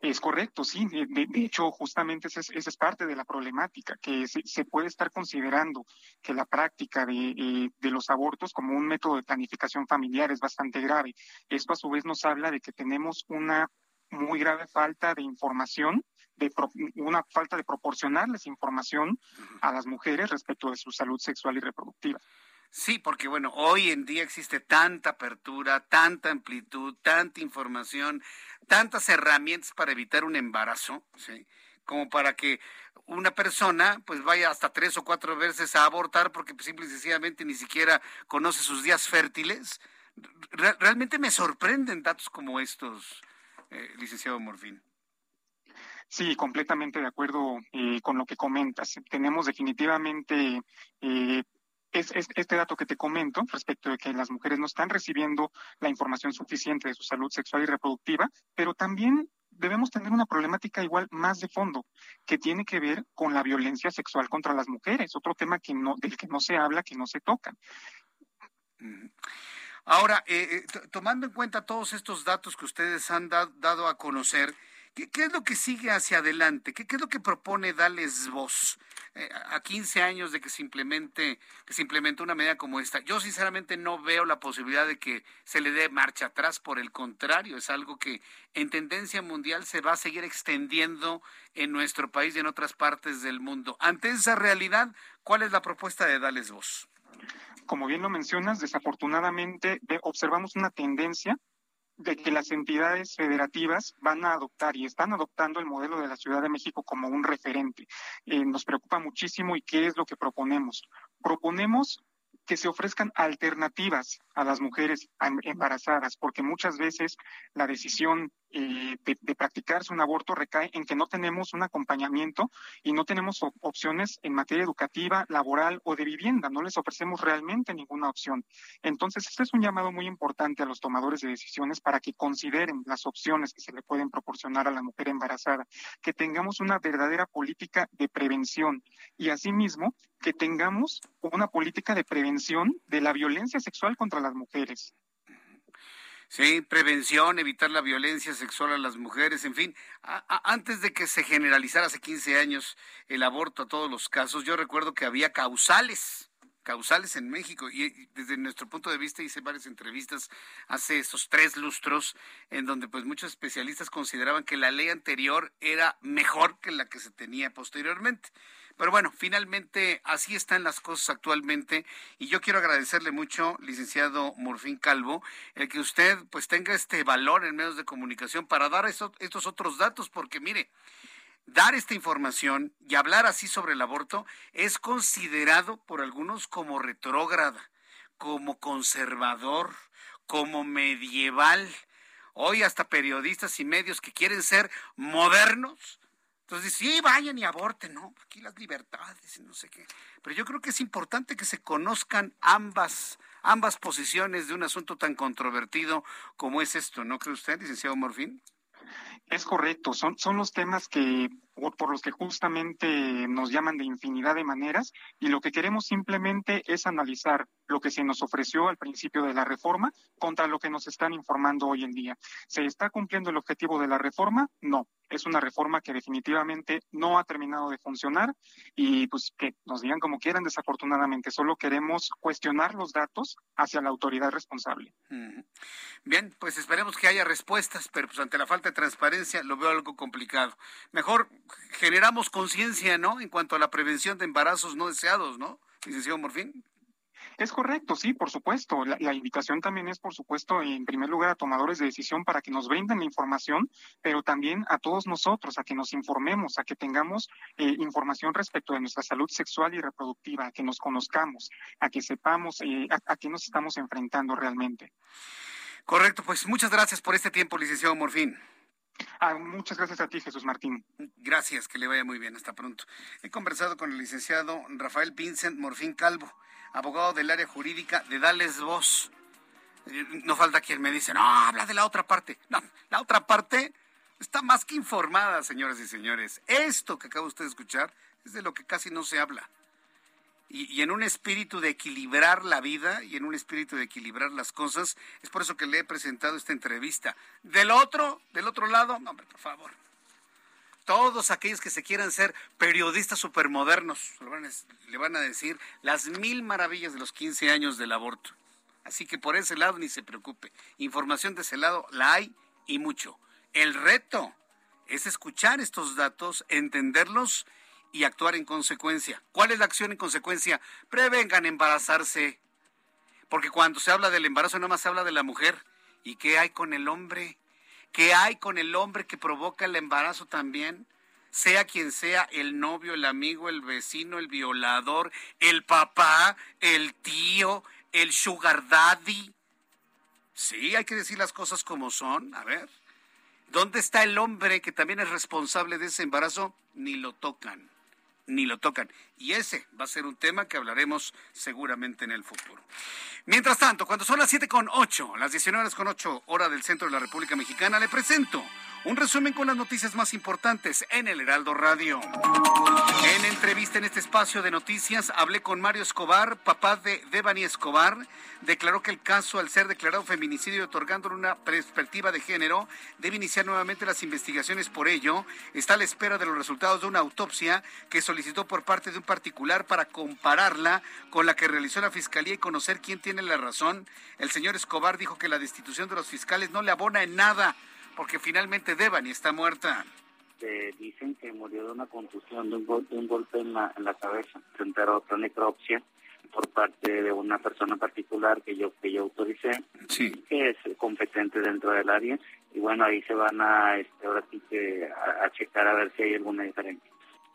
Es correcto, sí. De, hecho, justamente esa es, parte de la problemática, que se, puede estar considerando que la práctica eh, de, los abortos como un método de planificación familiar es bastante grave. Esto a su vez nos habla de que tenemos una muy grave falta de información, de una falta de proporcionarles información a las mujeres respecto de su salud sexual y reproductiva. Sí, porque bueno, hoy en día existe tanta apertura, tanta amplitud, tanta información, tantas herramientas para evitar un embarazo, ¿sí? como para que una persona pues vaya hasta tres o cuatro veces a abortar porque pues, simple y sencillamente ni siquiera conoce sus días fértiles. realmente me sorprenden datos como estos, eh, licenciado Morfín. Sí, completamente de acuerdo eh, con lo que comentas. Tenemos definitivamente eh, es, este dato que te comento respecto de que las mujeres no están recibiendo la información suficiente de su salud sexual y reproductiva, pero también debemos tener una problemática igual más de fondo, que tiene que ver con la violencia sexual contra las mujeres, otro tema que no, del que no se habla, que no se toca. Ahora, eh, eh tomando en cuenta todos estos datos que ustedes han dado a conocer, ¿qué, ¿qué, es lo que sigue hacia adelante? ¿Qué, qué es lo que propone Dales Voz eh, a 15 años de que se implemente que se implemente una medida como esta? Yo sinceramente no veo la posibilidad de que se le dé marcha atrás, por el contrario, es algo que en tendencia mundial se va a seguir extendiendo en nuestro país y en otras partes del mundo. Ante esa realidad, ¿cuál es la propuesta de Dales Voz? como bien lo mencionas, desafortunadamente observamos una tendencia de que las entidades federativas van a adoptar y están adoptando el modelo de la Ciudad de México como un referente. Eh, nos preocupa muchísimo y qué es lo que proponemos. Proponemos que se ofrezcan alternativas a las mujeres embarazadas, porque muchas veces la decisión eh, de, practicarse un aborto recae en que no tenemos un acompañamiento y no tenemos opciones en materia educativa, laboral o de vivienda, no les ofrecemos realmente ninguna opción. Entonces, este es un llamado muy importante a los tomadores de decisiones para que consideren las opciones que se le pueden proporcionar a la mujer embarazada, que tengamos una verdadera política de prevención y asimismo que tengamos una política de prevención de la violencia sexual contra las mujeres. Sí, prevención, evitar la violencia sexual a las mujeres, en fin. antes de que se generalizara hace 15 años el aborto a todos los casos, yo recuerdo que había causales, causales en México. Y desde nuestro punto de vista hice varias entrevistas hace esos tres lustros en donde pues muchos especialistas consideraban que la ley anterior era mejor que la que se tenía posteriormente. Pero bueno, finalmente así están las cosas actualmente y yo quiero agradecerle mucho, licenciado Morfín Calvo, el que usted pues tenga este valor en medios de comunicación para dar estos otros datos, porque mire, dar esta información y hablar así sobre el aborto es considerado por algunos como retrógrada, como conservador, como medieval. Hoy hasta periodistas y medios que quieren ser modernos entonces, sí, vayan y aborten, ¿no? Aquí las libertades y no sé qué. Pero yo creo que es importante que se conozcan ambas, ambas posiciones de un asunto tan controvertido como es esto, ¿no cree usted, licenciado Morfín? Es correcto, son, son los temas que por los que justamente nos llaman de infinidad de maneras y lo que queremos simplemente es analizar lo que se nos ofreció al principio de la reforma contra lo que nos están informando hoy en día. ¿Se está cumpliendo el objetivo de la reforma? No. Es una reforma que definitivamente no ha terminado de funcionar y pues que nos digan como quieran desafortunadamente. Solo queremos cuestionar los datos hacia la autoridad responsable. Bien, pues esperemos que haya respuestas, pero pues ante la falta de transparencia lo veo algo complicado. Mejor generamos conciencia, ¿no? En cuanto a la prevención de embarazos no deseados, ¿no? Licenciado Morfín. Es correcto, sí, por supuesto. La, invitación también es, por supuesto, en primer lugar a tomadores de decisión para que nos brinden la información, pero también a todos nosotros, a que nos informemos, a que tengamos eh, información respecto de nuestra salud sexual y reproductiva, a que nos conozcamos, a que sepamos eh, a, a qué nos estamos enfrentando realmente. Correcto, pues muchas gracias por este tiempo, licenciado Morfín. Ah, muchas gracias a ti, Jesús Martín. Gracias, que le vaya muy bien. Hasta pronto. He conversado con el licenciado Rafael Vincent Morfín Calvo, abogado del área jurídica de Dales Voz. Eh, no falta quien me dice, no, habla de la otra parte. No, la otra parte está más que informada, señoras y señores. Esto que acaba usted de escuchar es de lo que casi no se habla y, en un espíritu de equilibrar la vida y en un espíritu de equilibrar las cosas. Es por eso que le he presentado esta entrevista. Del otro, del otro lado, hombre, por favor. Todos aquellos que se quieran ser periodistas supermodernos le van a decir las mil maravillas de los 15 años del aborto. Así que por ese lado ni se preocupe. Información de ese lado la hay y mucho. El reto es escuchar estos datos, entenderlos y actuar en consecuencia. ¿Cuál es la acción en consecuencia? Prevengan embarazarse. Porque cuando se habla del embarazo nada más se habla de la mujer. ¿Y qué hay con el hombre? ¿Qué hay con el hombre que provoca el embarazo también? Sea quien sea, el novio, el amigo, el vecino, el violador, el papá, el tío, el sugar daddy. Sí, hay que decir las cosas como son. A ver, ¿dónde está el hombre que también es responsable de ese embarazo? Ni lo tocan ni lo tocan. Y ese va a ser un tema que hablaremos seguramente en el futuro. Mientras tanto, cuando son las 7 con 8, las 19 horas con 8 hora del centro de la República Mexicana, le presento Un resumen con las noticias más importantes en el Heraldo Radio. En entrevista en este espacio de noticias hablé con Mario Escobar, papá de Devani Escobar. Declaró que el caso, al ser declarado feminicidio y otorgándole una perspectiva de género, debe iniciar nuevamente las investigaciones por ello. Está a la espera de los resultados de una autopsia que solicitó por parte de un particular para compararla con la que realizó la fiscalía y conocer quién tiene la razón. El señor Escobar dijo que la destitución de los fiscales no le abona en nada porque finalmente Devani está muerta. dicen que murió de una contusión, de un, golpe en la, en la cabeza, a otra necropsia por parte de una persona particular que yo que yo autoricé, que es competente dentro del área. Y bueno ahí se van a este, ahora sí que a, checar a ver si hay alguna diferencia.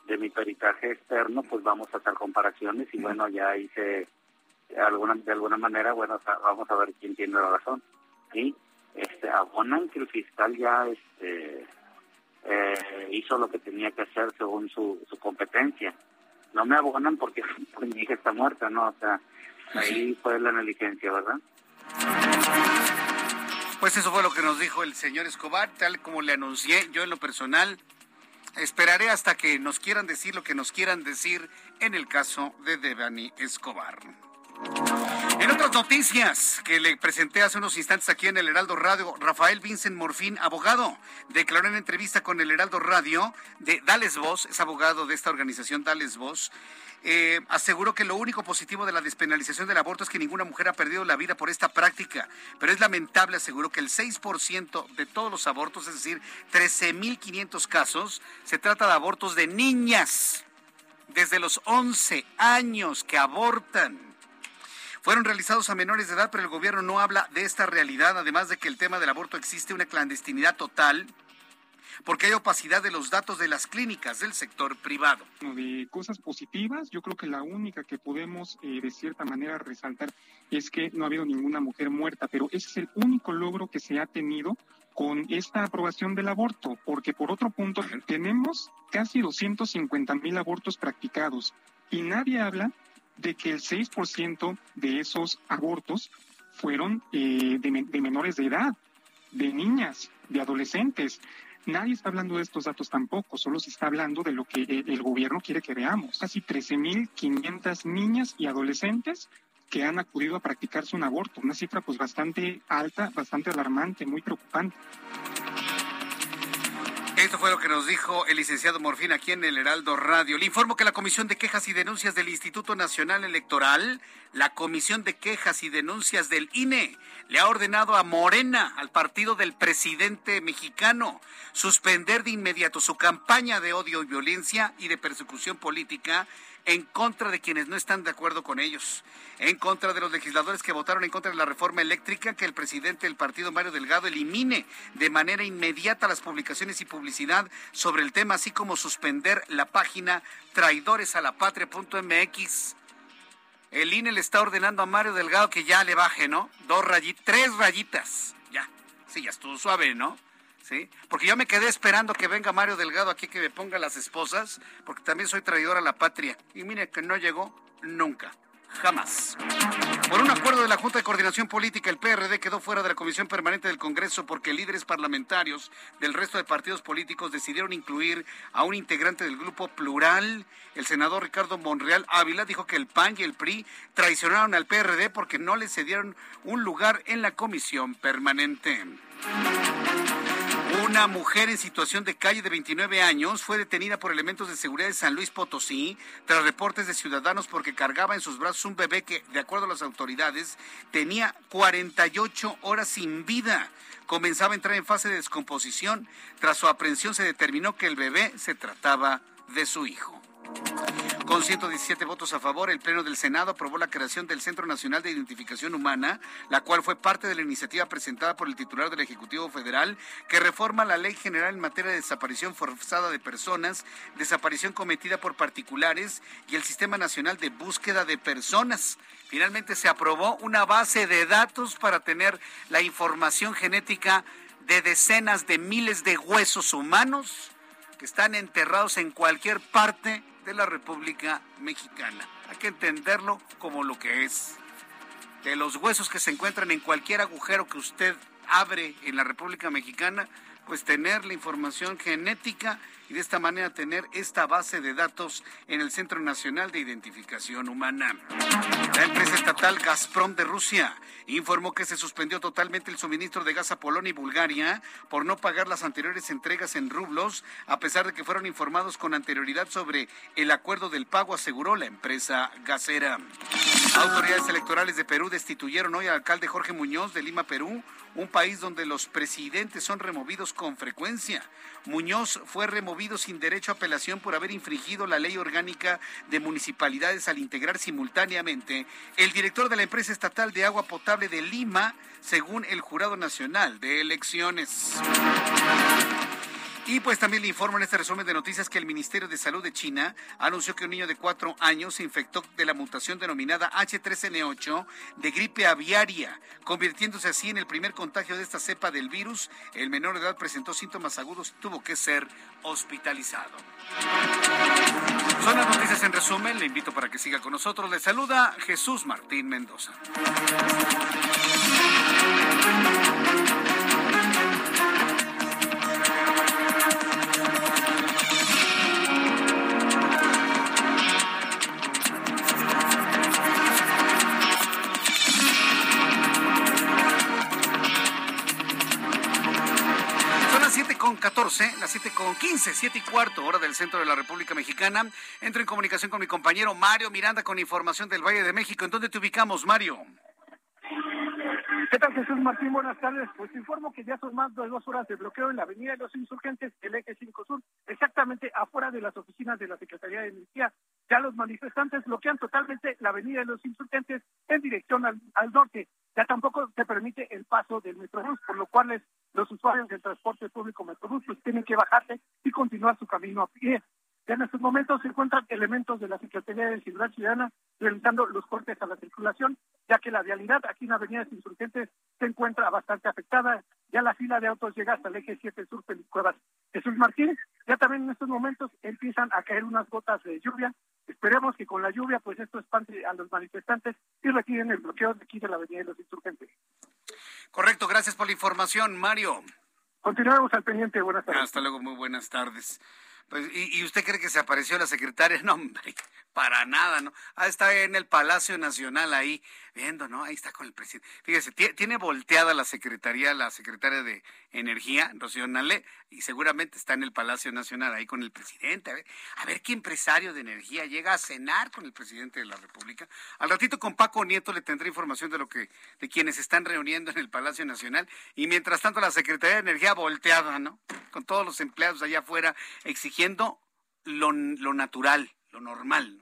De mi peritaje externo pues vamos a hacer comparaciones y bueno ya hice alguna de alguna manera bueno vamos a ver quién tiene la razón. Y este, abonan que el fiscal ya este, eh, hizo lo que tenía que hacer según su, su competencia. No me abonan porque mi hija está muerta, ¿no? O sea, ahí fue la negligencia, ¿verdad? Pues eso fue lo que nos dijo el señor Escobar, tal como le anuncié yo en lo personal. Esperaré hasta que nos quieran decir lo que nos quieran decir en el caso de Devani Escobar. En otras noticias que le presenté hace unos instantes aquí en el Heraldo Radio, Rafael Vincent Morfín, abogado, declaró en entrevista con el Heraldo Radio de Dales Voz, es abogado de esta organización Dales Voz, eh, aseguró que lo único positivo de la despenalización del aborto es que ninguna mujer ha perdido la vida por esta práctica, pero es lamentable, aseguró que el 6% de todos los abortos, es decir, 13.500 casos, se trata de abortos de niñas desde los 11 años que abortan fueron realizados a menores de edad, pero el gobierno no habla de esta realidad, además de que el tema del aborto existe una clandestinidad total porque hay opacidad de los datos de las clínicas del sector privado. De cosas positivas, yo creo que la única que podemos eh, de cierta manera resaltar es que no ha habido ninguna mujer muerta, pero ese es el único logro que se ha tenido con esta aprobación del aborto, porque por otro punto tenemos casi 250 mil abortos practicados y nadie habla de que el 6% de esos abortos fueron eh, de, menores de edad, de niñas, de adolescentes. Nadie está hablando de estos datos tampoco, solo se está hablando de lo que eh, el gobierno quiere que veamos. Casi 13.500 niñas y adolescentes que han acudido a practicarse un aborto, una cifra pues bastante alta, bastante alarmante, muy preocupante. Esto fue lo que nos dijo el licenciado Morfín aquí en el Heraldo Radio. Le informo que la Comisión de Quejas y Denuncias del Instituto Nacional Electoral, la Comisión de Quejas y Denuncias del INE, le ha ordenado a Morena, al partido del presidente mexicano, suspender de inmediato su campaña de odio y violencia y de persecución política en contra de quienes no están de acuerdo con ellos, en contra de los legisladores que votaron en contra de la reforma eléctrica, que el presidente del partido, Mario Delgado, elimine de manera inmediata las publicaciones y publicidad sobre el tema, así como suspender la página traidoresalapatria.mx. El INE le está ordenando a Mario Delgado que ya le baje, ¿no? Dos rayitas, tres rayitas. Ya, sí, ya estuvo suave, ¿no? ¿Sí? Porque yo me quedé esperando que venga Mario Delgado aquí que me ponga las esposas, porque también soy traidor a la patria. Y mire que no llegó nunca. Jamás. Por un acuerdo de la Junta de Coordinación Política, el PRD quedó fuera de la Comisión Permanente del Congreso porque líderes parlamentarios del resto de partidos políticos decidieron incluir a un integrante del grupo plural. El senador Ricardo Monreal Ávila dijo que el PAN y el PRI traicionaron al PRD porque no le cedieron un lugar en la Comisión Permanente. Una mujer en situación de calle de 29 años fue detenida por elementos de seguridad de San Luis Potosí tras reportes de ciudadanos porque cargaba en sus brazos un bebé que, de acuerdo a las autoridades, tenía 48 horas sin vida. Comenzaba a entrar en fase de descomposición. Tras su aprehensión se determinó que el bebé se trataba de su hijo. Con 117 votos a favor, el Pleno del Senado aprobó la creación del Centro Nacional de Identificación Humana, la cual fue parte de la iniciativa presentada por el titular del Ejecutivo Federal, que reforma la Ley General en materia de desaparición forzada de personas, desaparición cometida por particulares y el Sistema Nacional de Búsqueda de Personas. Finalmente se aprobó una base de datos para tener la información genética de decenas de miles de huesos humanos que están enterrados en cualquier parte de la República Mexicana. Hay que entenderlo como lo que es. De los huesos que se encuentran en cualquier agujero que usted abre en la República Mexicana, pues tener la información genética y de esta manera tener esta base de datos en el Centro Nacional de Identificación Humana. La empresa estatal Gazprom de Rusia informó que se suspendió totalmente el suministro de gas a Polonia y Bulgaria por no pagar las anteriores entregas en rublos, a pesar de que fueron informados con anterioridad sobre el acuerdo del pago, aseguró la empresa gasera. Autoridades electorales de Perú destituyeron hoy al alcalde Jorge Muñoz de Lima, Perú, un país donde los presidentes son removidos con frecuencia. Muñoz fue removido sin derecho a apelación por haber infringido la ley orgánica de municipalidades al integrar simultáneamente el director de la empresa estatal de agua potable de Lima, según el Jurado Nacional de Elecciones. Y pues también le informo en este resumen de noticias que el Ministerio de Salud de China anunció que un niño de cuatro años se infectó de la mutación denominada H3N8 de gripe aviaria, convirtiéndose así en el primer contagio de esta cepa del virus. El menor de edad presentó síntomas agudos y tuvo que ser hospitalizado. Son las noticias en resumen. Le invito para que siga con nosotros. Le saluda Jesús Martín Mendoza. 14, las 7 con 15, 7 y cuarto, hora del centro de la República Mexicana. Entro en comunicación con mi compañero Mario Miranda con información del Valle de México. ¿En dónde te ubicamos, Mario? ¿Qué tal, Jesús Martín? Buenas tardes. Pues informo que ya son más de dos horas de bloqueo en la Avenida de los Insurgentes, el eje 5 Sur, exactamente afuera de las oficinas de la Secretaría de Energía. Ya los manifestantes bloquean totalmente la Avenida de los Insurgentes en dirección al, al norte. Ya tampoco se permite el paso del Metrobús, por lo cual los usuarios del transporte público Metrobús pues, tienen que bajarse y continuar su camino a pie. Ya en estos momentos se encuentran elementos de la Secretaría de Seguridad Ciudadana realizando los cortes a la circulación, ya que la vialidad aquí en la Avenida de Insurgentes se encuentra bastante afectada. Ya la fila de autos llega hasta el eje 7 Sur Cuevas. Jesús Martínez, ya también en estos momentos empiezan a caer unas gotas de lluvia. Esperemos que con la lluvia, pues esto espante a los manifestantes y retiren el bloqueo de aquí de la Avenida de los Insurgentes. Correcto, gracias por la información, Mario. Continuamos al pendiente, buenas tardes. Hasta luego, muy buenas tardes. Pues, ¿y, ¿y, usted cree que se apareció la secretaria? No, hombre, para nada, ¿no? Ah, está en el Palacio Nacional ahí, viendo, ¿no? Ahí está con el presidente. Fíjese, tiene volteada la secretaría, la secretaria de Energía, Rocío y seguramente está en el Palacio Nacional ahí con el presidente. A ver, a ver qué empresario de energía llega a cenar con el presidente de la República. Al ratito con Paco Nieto le tendré información de lo que, de quienes están reuniendo en el Palacio Nacional. Y mientras tanto la Secretaría de Energía volteada, ¿no? Con todos los empleados allá afuera exigiendo lo, lo natural, lo normal.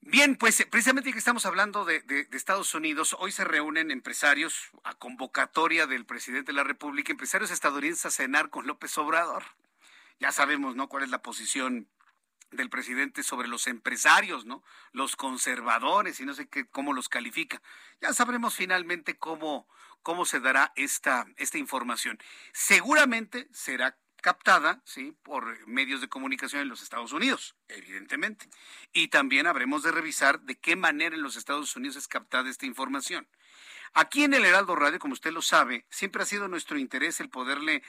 Bien, pues precisamente que estamos hablando de, Estados Unidos, hoy se reúnen empresarios a convocatoria del presidente de la República, empresarios estadounidenses a cenar con López Obrador. Ya sabemos, ¿no? Cuál es la posición del presidente sobre los empresarios, ¿no? Los conservadores y no sé qué, cómo los califica. Ya sabremos finalmente cómo, cómo se dará esta, esta información. Seguramente será captada ¿sí? por medios de comunicación en los Estados Unidos, evidentemente. Y también habremos de revisar de qué manera en los Estados Unidos es captada esta información. Aquí en el Heraldo Radio, como usted lo sabe, siempre ha sido nuestro interés el poderle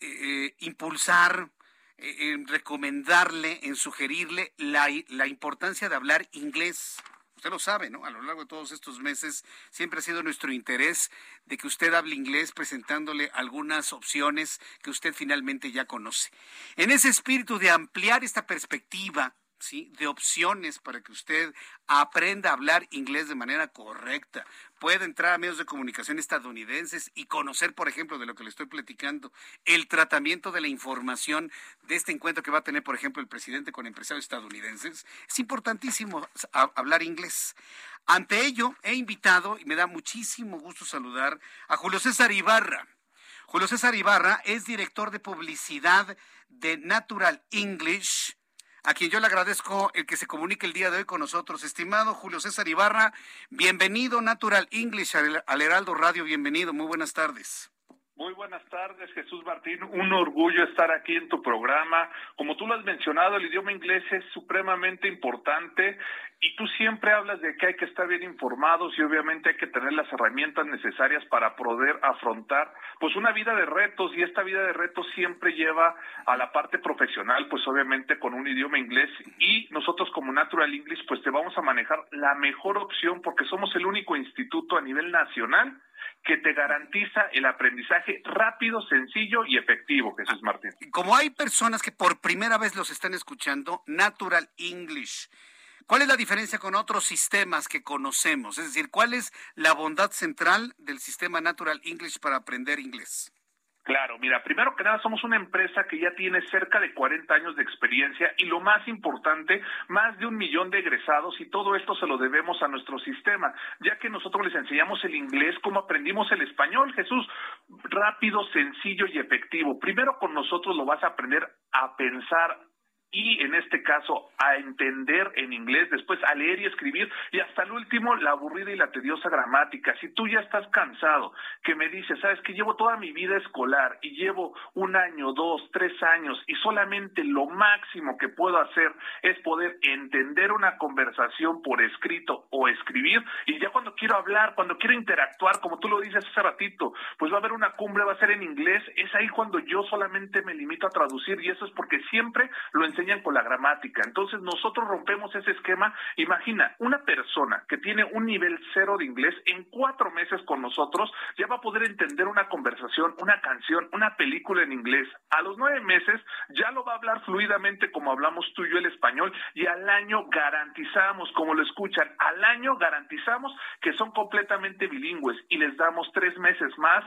eh, impulsar, eh, en recomendarle, en sugerirle la, la importancia de hablar inglés usted lo sabe, ¿no? A lo largo de todos estos meses siempre ha sido nuestro interés de que usted hable inglés presentándole algunas opciones que usted finalmente ya conoce. En ese espíritu de ampliar esta perspectiva, de opciones para que usted aprenda a hablar inglés de manera correcta, pueda entrar a medios de comunicación estadounidenses y conocer, por ejemplo, de lo que le estoy platicando, el tratamiento de la información de este encuentro que va a tener, por ejemplo, el presidente con empresarios estadounidenses, es importantísimo hablar inglés. Ante ello, he invitado, y me da muchísimo gusto saludar, a Julio César Ibarra. Julio César Ibarra es director de publicidad de Natural English, a quien yo le agradezco el que se comunique el día de hoy con nosotros. Estimado Julio César Ibarra, bienvenido Natural English al Heraldo Radio, bienvenido, muy buenas tardes. Muy buenas tardes, Jesús Martín. Un orgullo estar aquí en tu programa. Como tú lo has mencionado, el idioma inglés es supremamente importante y tú siempre hablas de que hay que estar bien informados y obviamente hay que tener las herramientas necesarias para poder afrontar pues una vida de retos y esta vida de retos siempre lleva a la parte profesional pues obviamente con un idioma inglés y nosotros como Natural English pues te vamos a manejar la mejor opción porque somos el único instituto a nivel nacional que te garantiza el aprendizaje rápido, sencillo y efectivo, Jesús Martín. Como hay personas que por primera vez los están escuchando, Natural English. ¿Cuál es la diferencia con otros sistemas que conocemos? Es decir, ¿cuál es la bondad central del sistema Natural English para aprender inglés? Claro, mira, primero que nada somos una empresa que ya tiene cerca de 40 años de experiencia y lo más importante, más de un millón de egresados y todo esto se lo debemos a nuestro sistema, ya que nosotros les enseñamos el inglés como aprendimos el español, Jesús, rápido, sencillo y efectivo. Primero con nosotros lo vas a aprender a pensar, y en este caso a entender en inglés, después a leer y escribir y hasta el último la aburrida y la tediosa gramática. Si tú ya estás cansado, que me dices, sabes que llevo toda mi vida escolar y llevo un año, dos, tres años y solamente lo máximo que puedo hacer es poder entender una conversación por escrito o escribir y ya cuando quiero hablar, cuando quiero interactuar, como tú lo dices hace ratito, pues va a haber una cumbre, va a ser en inglés, es ahí cuando yo solamente me limito a traducir y eso es porque siempre lo enseño con la gramática. Entonces nosotros rompemos ese esquema. Imagina, una persona que tiene un nivel cero de inglés, en cuatro meses con nosotros ya va a poder entender una conversación, una canción, una película en inglés. A los nueve meses ya lo va a hablar fluidamente como hablamos tú y yo el español y al año garantizamos, como lo escuchan, al año garantizamos que son completamente bilingües y les damos tres meses más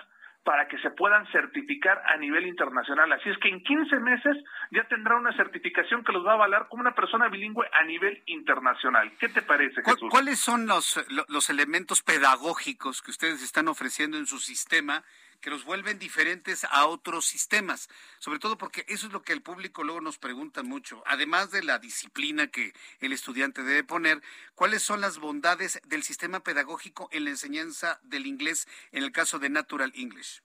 para que se puedan certificar a nivel internacional. Así es que en 15 meses ya tendrá una certificación que los va a avalar como una persona bilingüe a nivel internacional. ¿Qué te parece, Jesús? ¿Cuáles son los, los elementos pedagógicos que ustedes están ofreciendo en su sistema que los vuelven diferentes a otros sistemas, sobre todo porque eso es lo que el público luego nos pregunta mucho, además de la disciplina que el estudiante debe poner, ¿cuáles son las bondades del sistema pedagógico en la enseñanza del inglés en el caso de Natural English?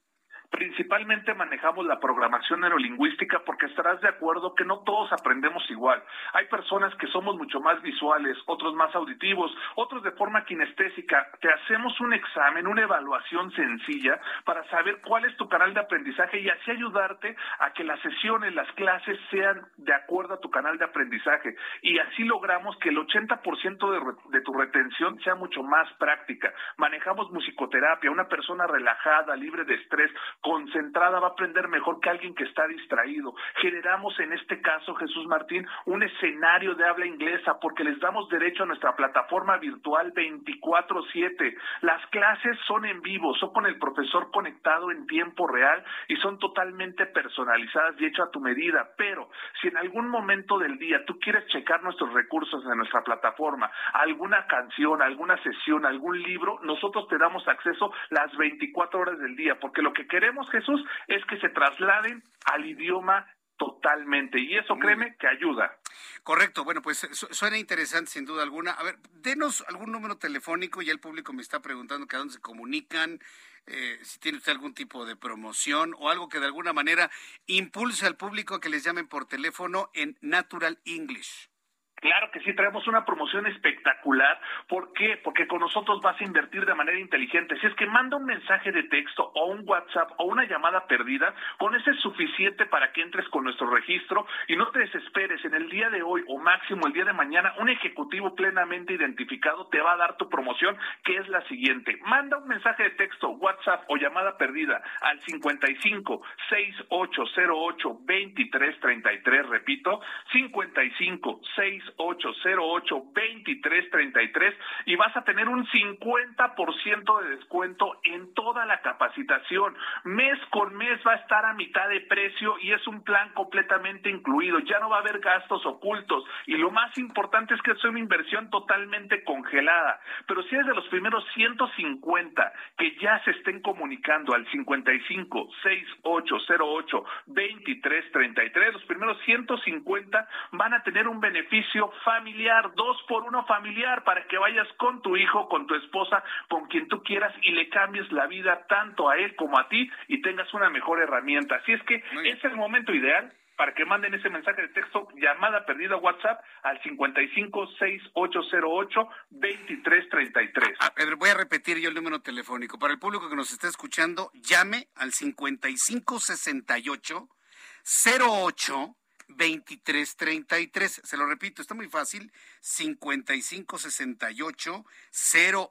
Principalmente manejamos la programación neurolingüística porque estarás de acuerdo que no todos aprendemos igual. Hay personas que somos mucho más visuales, otros más auditivos, otros de forma kinestésica. Te hacemos un examen, una evaluación sencilla para saber cuál es tu canal de aprendizaje y así ayudarte a que las sesiones, las clases sean de acuerdo a tu canal de aprendizaje. Y así logramos que el 80% de, de tu retención sea mucho más práctica. Manejamos musicoterapia, una persona relajada, libre de estrés, concentrada va a aprender mejor que alguien que está distraído. Generamos en este caso, Jesús Martín, un escenario de habla inglesa porque les damos derecho a nuestra plataforma virtual 24/7. Las clases son en vivo, son con el profesor conectado en tiempo real y son totalmente personalizadas y hechas a tu medida. Pero si en algún momento del día tú quieres checar nuestros recursos en nuestra plataforma, alguna canción, alguna sesión, algún libro, nosotros te damos acceso las 24 horas del día porque lo que queremos Jesús, es que se trasladen al idioma totalmente. Y eso, créeme, que ayuda. Correcto. Bueno, pues suena interesante sin duda alguna. A ver, denos algún número telefónico. Ya el público me está preguntando que a dónde se comunican. Eh, si tiene usted algún tipo de promoción o algo que de alguna manera impulse al público a que les llamen por teléfono en Natural English. Claro que sí, traemos una promoción espectacular. ¿Por qué? Porque con nosotros vas a invertir de manera inteligente. Si es que manda un mensaje de texto o un WhatsApp o una llamada perdida, con ese es suficiente para que entres con nuestro registro y no te desesperes. En el día de hoy o máximo el día de mañana, un ejecutivo plenamente identificado te va a dar tu promoción, que es la siguiente. Manda un mensaje de texto, WhatsApp o llamada perdida al 55 6808 2333, repito, 55 68 808-2333 y vas a tener un 50% de descuento en toda la capacitación. Mes con mes va a estar a mitad de precio y es un plan completamente incluido. Ya no va a haber gastos ocultos y lo más importante es que es una inversión totalmente congelada. Pero si es de los primeros 150 que ya se estén comunicando al 55 6808 2333, los primeros 150 van a tener un beneficio familiar, dos por uno familiar, para que vayas con tu hijo, con tu esposa, con quien tú quieras y le cambies la vida tanto a él como a ti y tengas una mejor herramienta. Así es que es el momento ideal para que manden ese mensaje de texto, llamada perdida WhatsApp al 5568082333. A ver, voy a repetir yo el número telefónico. Para el público que nos está escuchando, llame al 5568 08 2333. Se lo repito, está muy fácil. 5568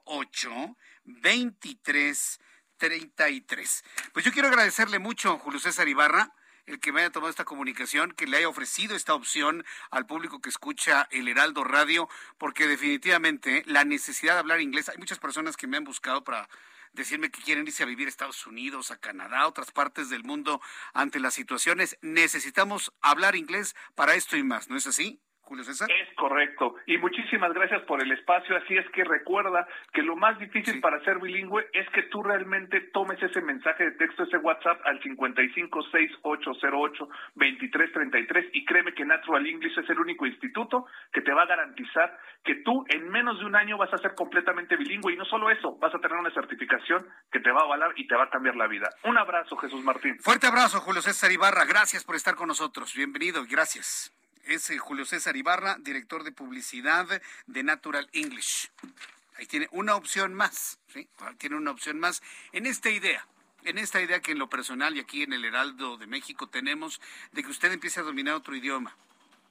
08 2333. Pues yo quiero agradecerle mucho a Julio César Ibarra el que me haya tomado esta comunicación, que le haya ofrecido esta opción al público que escucha el Heraldo Radio, porque definitivamente la necesidad de hablar inglés, hay muchas personas que me han buscado para decirme que quieren irse a vivir a Estados Unidos, a Canadá, a otras partes del mundo ante las situaciones. Necesitamos hablar inglés para esto y más, ¿no es así? Julio César. Es correcto. Y muchísimas gracias por el espacio. Así es que recuerda que lo más difícil para ser bilingüe es que tú realmente tomes ese mensaje de texto, ese WhatsApp al 5568082333 y créeme que Natural English es el único instituto que te va a garantizar que tú en menos de un año vas a ser completamente bilingüe y no solo eso, vas a tener una certificación que te va a avalar y te va a cambiar la vida. Un abrazo, Jesús Martín. Fuerte abrazo, Julio César Ibarra. Gracias por estar con nosotros. Bienvenido y gracias es eh, Julio César Ibarra, director de publicidad de Natural English. Ahí tiene una opción más, ¿sí? Tiene una opción más en esta idea. En esta idea que en lo personal y aquí en el Heraldo de México tenemos de que usted empiece a dominar otro idioma.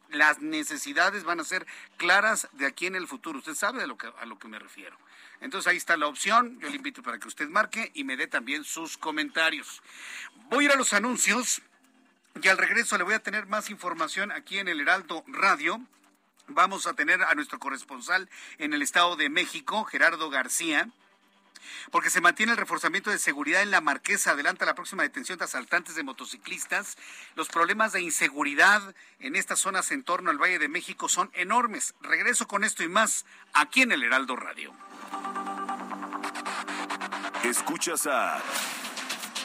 Las necesidades van a ser claras de aquí en el futuro. Usted sabe a lo que, a lo que me refiero. Entonces ahí está la opción. Yo le invito para que usted marque y me dé también sus comentarios. Voy a ir a los anuncios y al regreso le voy a tener más información aquí en el Heraldo Radio. Vamos a tener a nuestro corresponsal en el Estado de México, Gerardo García, porque se mantiene el reforzamiento de seguridad en la Marquesa. Adelanta la próxima detención de asaltantes de motociclistas. Los problemas de inseguridad en estas zonas en torno al Valle de México son enormes. Regreso con esto y más aquí en el Heraldo Radio. Escuchas a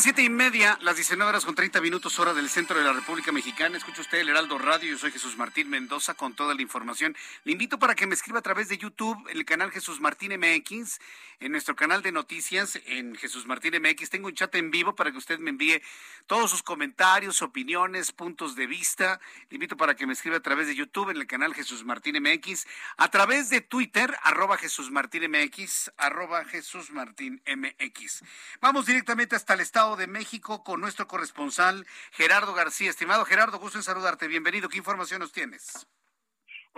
Siete y media, las 19 horas con 30 minutos, hora del centro de la República Mexicana. Escucha usted el Heraldo Radio. Yo soy Jesús Martín Mendoza con toda la información. Le invito para que me escriba a través de YouTube el canal Jesús Martín MX, en nuestro canal de noticias en Jesús Martín MX. Tengo un chat en vivo para que usted me envíe todos sus comentarios, opiniones, puntos de vista. Le invito para que me escriba a través de YouTube en el canal Jesús Martín MX, a través de Twitter, arroba Jesús Martín MX, arroba Jesús Martín MX. Vamos directamente hasta el estado de México con nuestro corresponsal Gerardo García. Estimado Gerardo, gusto en saludarte. Bienvenido. ¿Qué información nos tienes?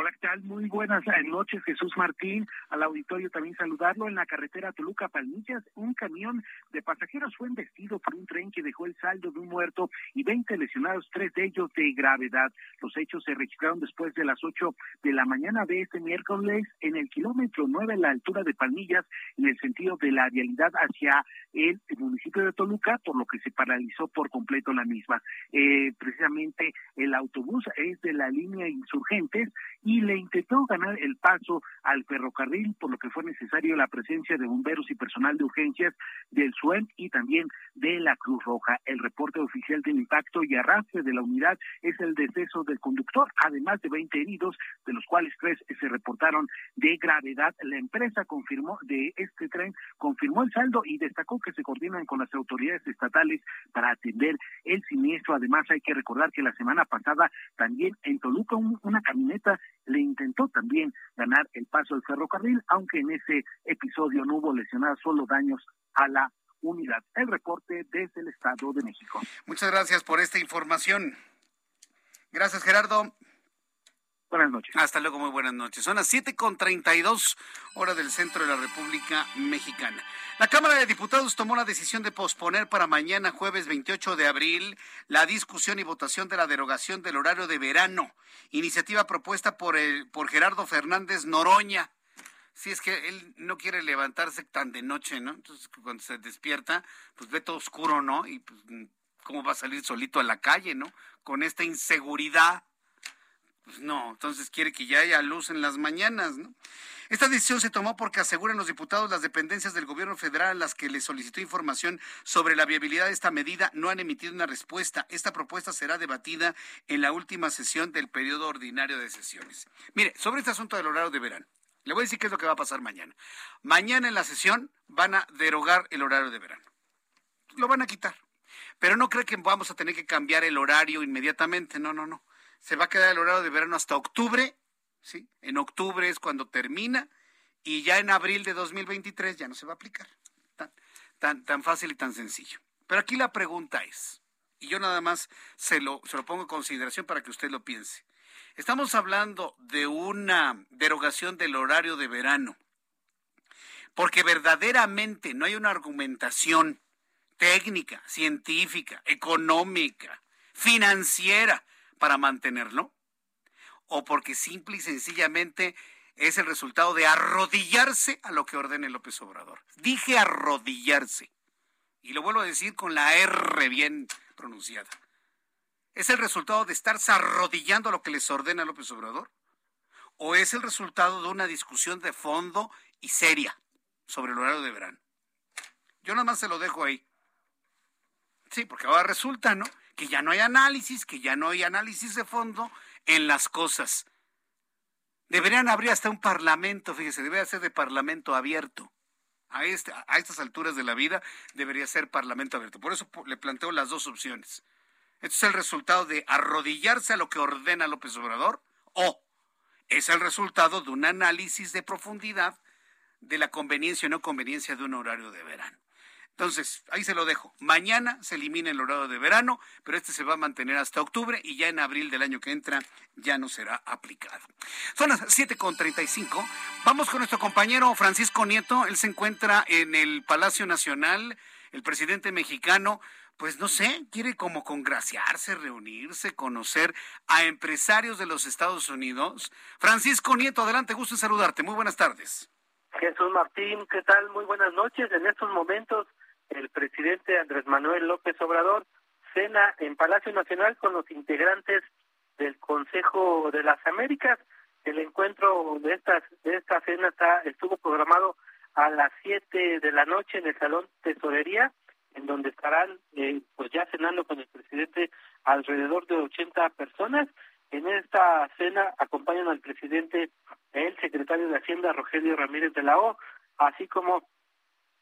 Hola, ¿qué tal? Muy buenas eh, noches, Jesús Martín. Al auditorio también saludarlo. En la carretera Toluca-Palmillas, un camión de pasajeros fue embestido por un tren que dejó el saldo de un muerto y 20 lesionados, tres de ellos de gravedad. Los hechos se registraron después de las 8 de la mañana de este miércoles en el kilómetro 9 a la altura de Palmillas, en el sentido de la vialidad hacia el municipio de Toluca, por lo que se paralizó por completo la misma. Eh, precisamente el autobús es de la línea Insurgentes y le intentó ganar el paso al ferrocarril, por lo que fue necesario la presencia de bomberos y personal de urgencias del SUEM y también de la Cruz Roja. El reporte oficial del impacto y arrastre de la unidad es el deceso del conductor, además de 20 heridos, de los cuales tres se reportaron de gravedad. La empresa confirmó de este tren, confirmó el saldo y destacó que se coordinan con las autoridades estatales para atender el siniestro. Además, hay que recordar que la semana pasada también en Toluca una camioneta le intentó también ganar el paso del ferrocarril, aunque en ese episodio no hubo lesionadas, solo daños a la unidad. El reporte desde el Estado de México. Muchas gracias por esta información. Gracias, Gerardo. Buenas noches. Hasta luego, muy buenas noches. Son las siete con treinta y dos hora del centro de la República Mexicana. La Cámara de Diputados tomó la decisión de posponer para mañana, jueves 28 de abril, la discusión y votación de la derogación del horario de verano, iniciativa propuesta por, el, por Gerardo Fernández Noroña. Si es que él no quiere levantarse tan de noche, ¿no? Entonces, cuando se despierta, pues ve todo oscuro, ¿no? Y pues, ¿cómo va a salir solito a la calle, ¿no? Con esta inseguridad. Pues no, entonces quiere que ya haya luz en las mañanas, ¿no? Esta decisión se tomó porque aseguran los diputados las dependencias del gobierno federal a las que le solicitó información sobre la viabilidad de esta medida no han emitido una respuesta. Esta propuesta será debatida en la última sesión del periodo ordinario de sesiones. Mire, sobre este asunto del horario de verano, le voy a decir qué es lo que va a pasar mañana. Mañana en la sesión van a derogar el horario de verano. Lo van a quitar. Pero no cree que vamos a tener que cambiar el horario inmediatamente. No, no, no. Se va a quedar el horario de verano hasta octubre ¿sí? En octubre es cuando termina y ya en abril de 2023 ya no se va a aplicar. Tan, tan, tan fácil y tan sencillo. Pero aquí la pregunta es, y yo nada más se lo, se lo pongo en consideración para que usted lo piense. Estamos hablando de una derogación del horario de verano, porque verdaderamente no hay una argumentación técnica, científica, económica, financiera para mantenerlo o porque simple y sencillamente es el resultado de arrodillarse a lo que ordene López Obrador. Dije arrodillarse. Y lo vuelvo a decir con la R bien pronunciada. ¿Es el resultado de estarse arrodillando a lo que les ordena López Obrador? ¿O es el resultado de una discusión de fondo y seria sobre el horario de verano? Yo nada más se lo dejo ahí. Sí, porque ahora resulta, ¿no? Que ya no hay análisis, que ya no hay análisis de fondo, en las cosas. Deberían abrir hasta un parlamento, fíjese, debería ser de parlamento abierto. A, este, a estas alturas de la vida debería ser parlamento abierto. Por eso le planteo las dos opciones. ¿Esto es el resultado de arrodillarse a lo que ordena López Obrador? ¿O es el resultado de un análisis de profundidad de la conveniencia o no conveniencia de un horario de verano? Entonces, ahí se lo dejo. Mañana se elimina el horario de verano, pero este se va a mantener hasta octubre y ya en abril del año que entra ya no será aplicado. Son las 7.35. Vamos con nuestro compañero Francisco Nieto. Él se encuentra en el Palacio Nacional. El presidente mexicano, pues no sé, quiere como congraciarse, reunirse, conocer a empresarios de los Estados Unidos. Francisco Nieto, adelante, gusto en saludarte. Muy buenas tardes. Jesús Martín, ¿qué tal? Muy buenas noches. En estos momentos el presidente Andrés Manuel López Obrador cena en Palacio Nacional con los integrantes del Consejo de las Américas. El encuentro de estas de esta cena está, estuvo programado a las 7 de la noche en el Salón Tesorería, en donde estarán eh, pues ya cenando con el presidente alrededor de 80 personas. En esta cena acompañan al presidente el secretario de Hacienda Rogelio Ramírez de la O, así como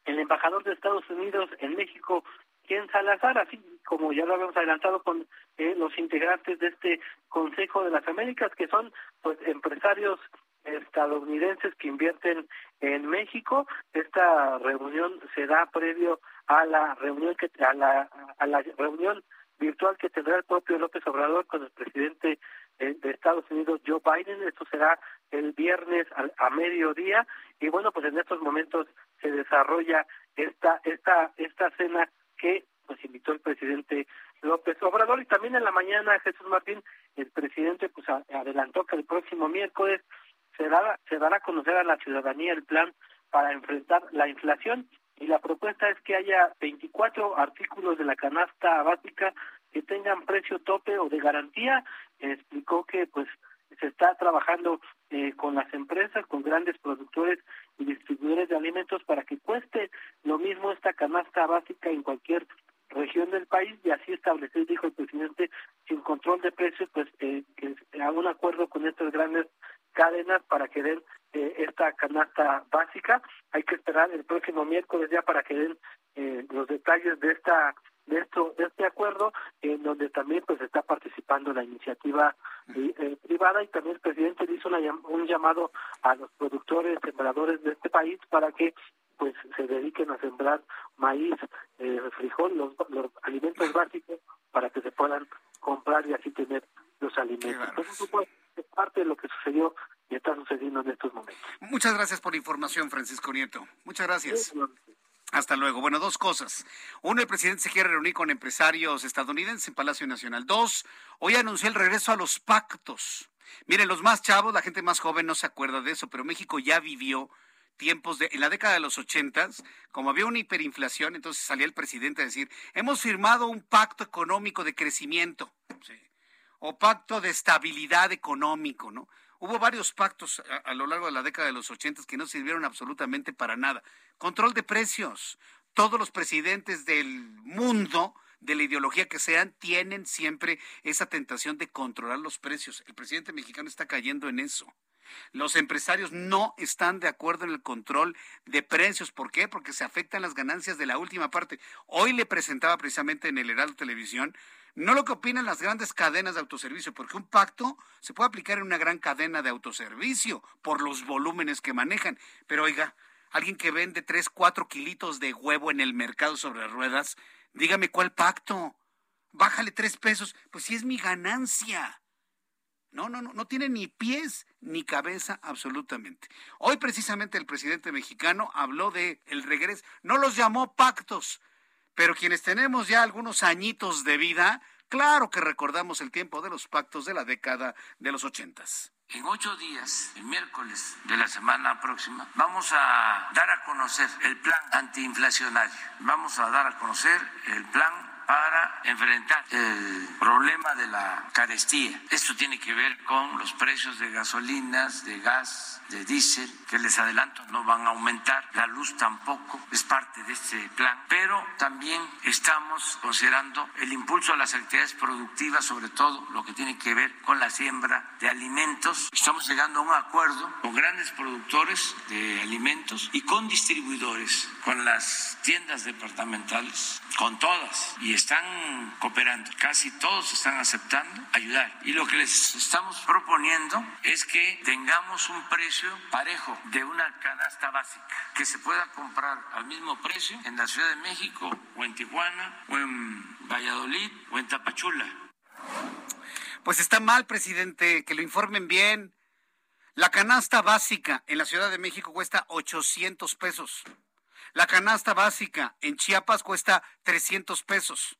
el embajador de Estados Unidos en México, Ken Salazar, así como ya lo habíamos adelantado con eh, los integrantes de este Consejo de las Américas, que son pues empresarios estadounidenses que invierten en México. Esta reunión se da previo a la reunión que a la a la reunión virtual que tendrá el propio López Obrador con el presidente de Estados Unidos, Joe Biden. Esto será el viernes a, mediodía y bueno, pues en estos momentos se desarrolla esta esta esta cena que pues invitó el presidente López Obrador y también en la mañana Jesús Martín el presidente pues adelantó que el próximo miércoles se dará se dará a conocer a la ciudadanía el plan para enfrentar la inflación y la propuesta es que haya 24 artículos de la canasta básica que tengan precio tope o de garantía. Explicó que pues se está trabajando eh, con las empresas, con grandes productores y distribuidores de alimentos para que cueste lo mismo esta canasta básica en cualquier región del país y así establecer, dijo el presidente, sin control de precios, pues eh, que haga un acuerdo con estas grandes cadenas para que den eh, esta canasta básica. Hay que esperar el próximo miércoles ya para que den eh, los detalles de esta de esto de este acuerdo en donde también pues está participando la iniciativa eh, privada y también el presidente hizo un llamado a los productores sembradores de este país para que pues se dediquen a sembrar maíz frijol los, los alimentos básicos para que se puedan comprar y así tener los alimentos es parte de lo que sucedió y está sucediendo en estos momentos. Muchas gracias por la información, Francisco Nieto. Muchas gracias. Hasta luego. Bueno, dos cosas. Uno, el presidente se quiere reunir con empresarios estadounidenses en Palacio Nacional. Dos, hoy anunció el regreso a los pactos. Miren, los más chavos, la gente más joven no se acuerda de eso, pero México ya vivió tiempos de, en la década de los ochentas, como había una hiperinflación, entonces salía el presidente a decir, hemos firmado un pacto económico de crecimiento, o pacto de estabilidad económico, ¿no? Hubo varios pactos a, lo largo de la década de los ochentas que no sirvieron absolutamente para nada. Control de precios. Todos los presidentes del mundo, de la ideología que sean, tienen siempre esa tentación de controlar los precios. El presidente mexicano está cayendo en eso. Los empresarios no están de acuerdo en el control de precios. ¿Por qué? Porque se afectan las ganancias de la última parte. Hoy le presentaba precisamente en el Heraldo Televisión no lo que opinan las grandes cadenas de autoservicio, porque un pacto se puede aplicar en una gran cadena de autoservicio por los volúmenes que manejan. Pero oiga, alguien que vende tres, cuatro kilitos de huevo en el mercado sobre ruedas, dígame cuál pacto. Bájale tres pesos, pues si es mi ganancia. No, no, no, no tiene ni pies ni cabeza absolutamente. Hoy precisamente el presidente mexicano habló de el regreso, no los llamó pactos, pero quienes tenemos ya algunos añitos de vida, claro que recordamos el tiempo de los pactos de la década de los ochentas. En ocho días, el miércoles de la semana próxima, vamos a dar a conocer el plan antiinflacionario. Vamos a dar a conocer el plan para enfrentar el problema de la carestía. Esto tiene que ver con los precios de gasolinas, de gas, de diésel, que les adelanto no van a aumentar, la luz tampoco es parte de este plan, pero también estamos considerando el impulso a las actividades productivas, sobre todo lo que tiene que ver con la siembra de alimentos. Estamos llegando a un acuerdo con grandes productores de alimentos y con distribuidores, con las tiendas departamentales, con todas, y están cooperando. Casi todos están aceptando ayudar. Y lo que les estamos proponiendo es que tengamos un precio parejo de una canasta básica que se pueda comprar al mismo precio en la Ciudad de México o en Tijuana o en Valladolid o en Tapachula. Pues está mal, presidente, que lo informen bien. La canasta básica en la Ciudad de México cuesta 800 pesos. La canasta básica en Chiapas cuesta 300 pesos.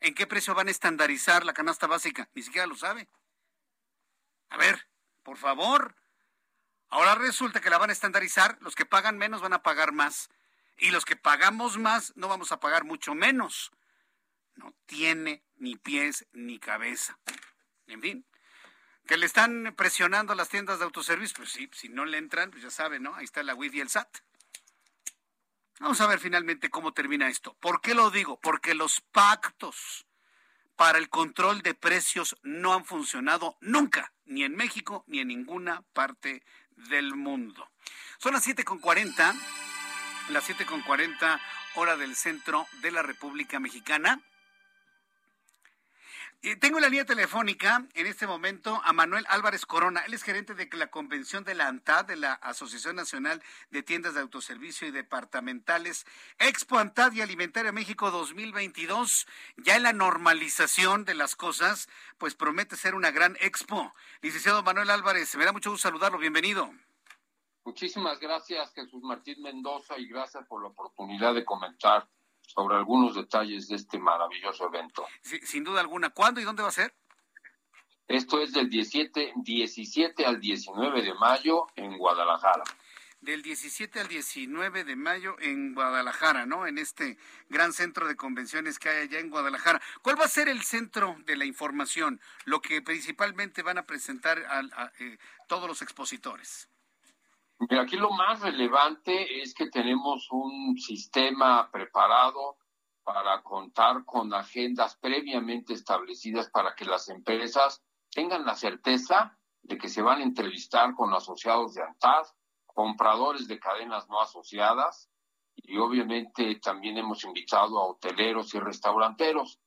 ¿En qué precio van a estandarizar la canasta básica? Ni siquiera lo sabe. A ver, por favor. Ahora resulta que la van a estandarizar, los que pagan menos van a pagar más. Y los que pagamos más no vamos a pagar mucho menos. No tiene ni pies ni cabeza. En fin, que le están presionando a las tiendas de autoservicio, pues sí, si no le entran, pues ya saben, ¿no? Ahí está la WIF y el SAT. Vamos a ver finalmente cómo termina esto. ¿Por qué lo digo? Porque los pactos para el control de precios no han funcionado nunca, ni en México ni en ninguna parte del mundo. Son las 7.40, las 7.40 hora del centro de la República Mexicana. Y tengo en la línea telefónica en este momento a Manuel Álvarez Corona. Él es gerente de la convención de la ANTAD, de la Asociación Nacional de Tiendas de Autoservicio y Departamentales, Expo ANTAD y Alimentaria México 2022. Ya en la normalización de las cosas, pues promete ser una gran expo. Licenciado Manuel Álvarez, me da mucho gusto saludarlo. Bienvenido. Muchísimas gracias, Jesús Martín Mendoza, y gracias por la oportunidad de comentar sobre algunos detalles de este maravilloso evento. Sí, sin duda alguna. ¿Cuándo y dónde va a ser? Esto es del 17, 17 al 19 de mayo en Guadalajara. Del 17 al 19 de mayo en Guadalajara, ¿no? En este gran centro de convenciones que hay allá en Guadalajara. ¿Cuál va a ser el centro de la información? Lo que principalmente van a presentar a, a eh, todos los expositores. Mira, aquí lo más relevante es que tenemos un sistema preparado para contar con agendas previamente establecidas para que las empresas tengan la certeza de que se van a entrevistar con asociados de ANTAD, compradores de cadenas no asociadas y obviamente también hemos invitado a hoteleros y restauranteros.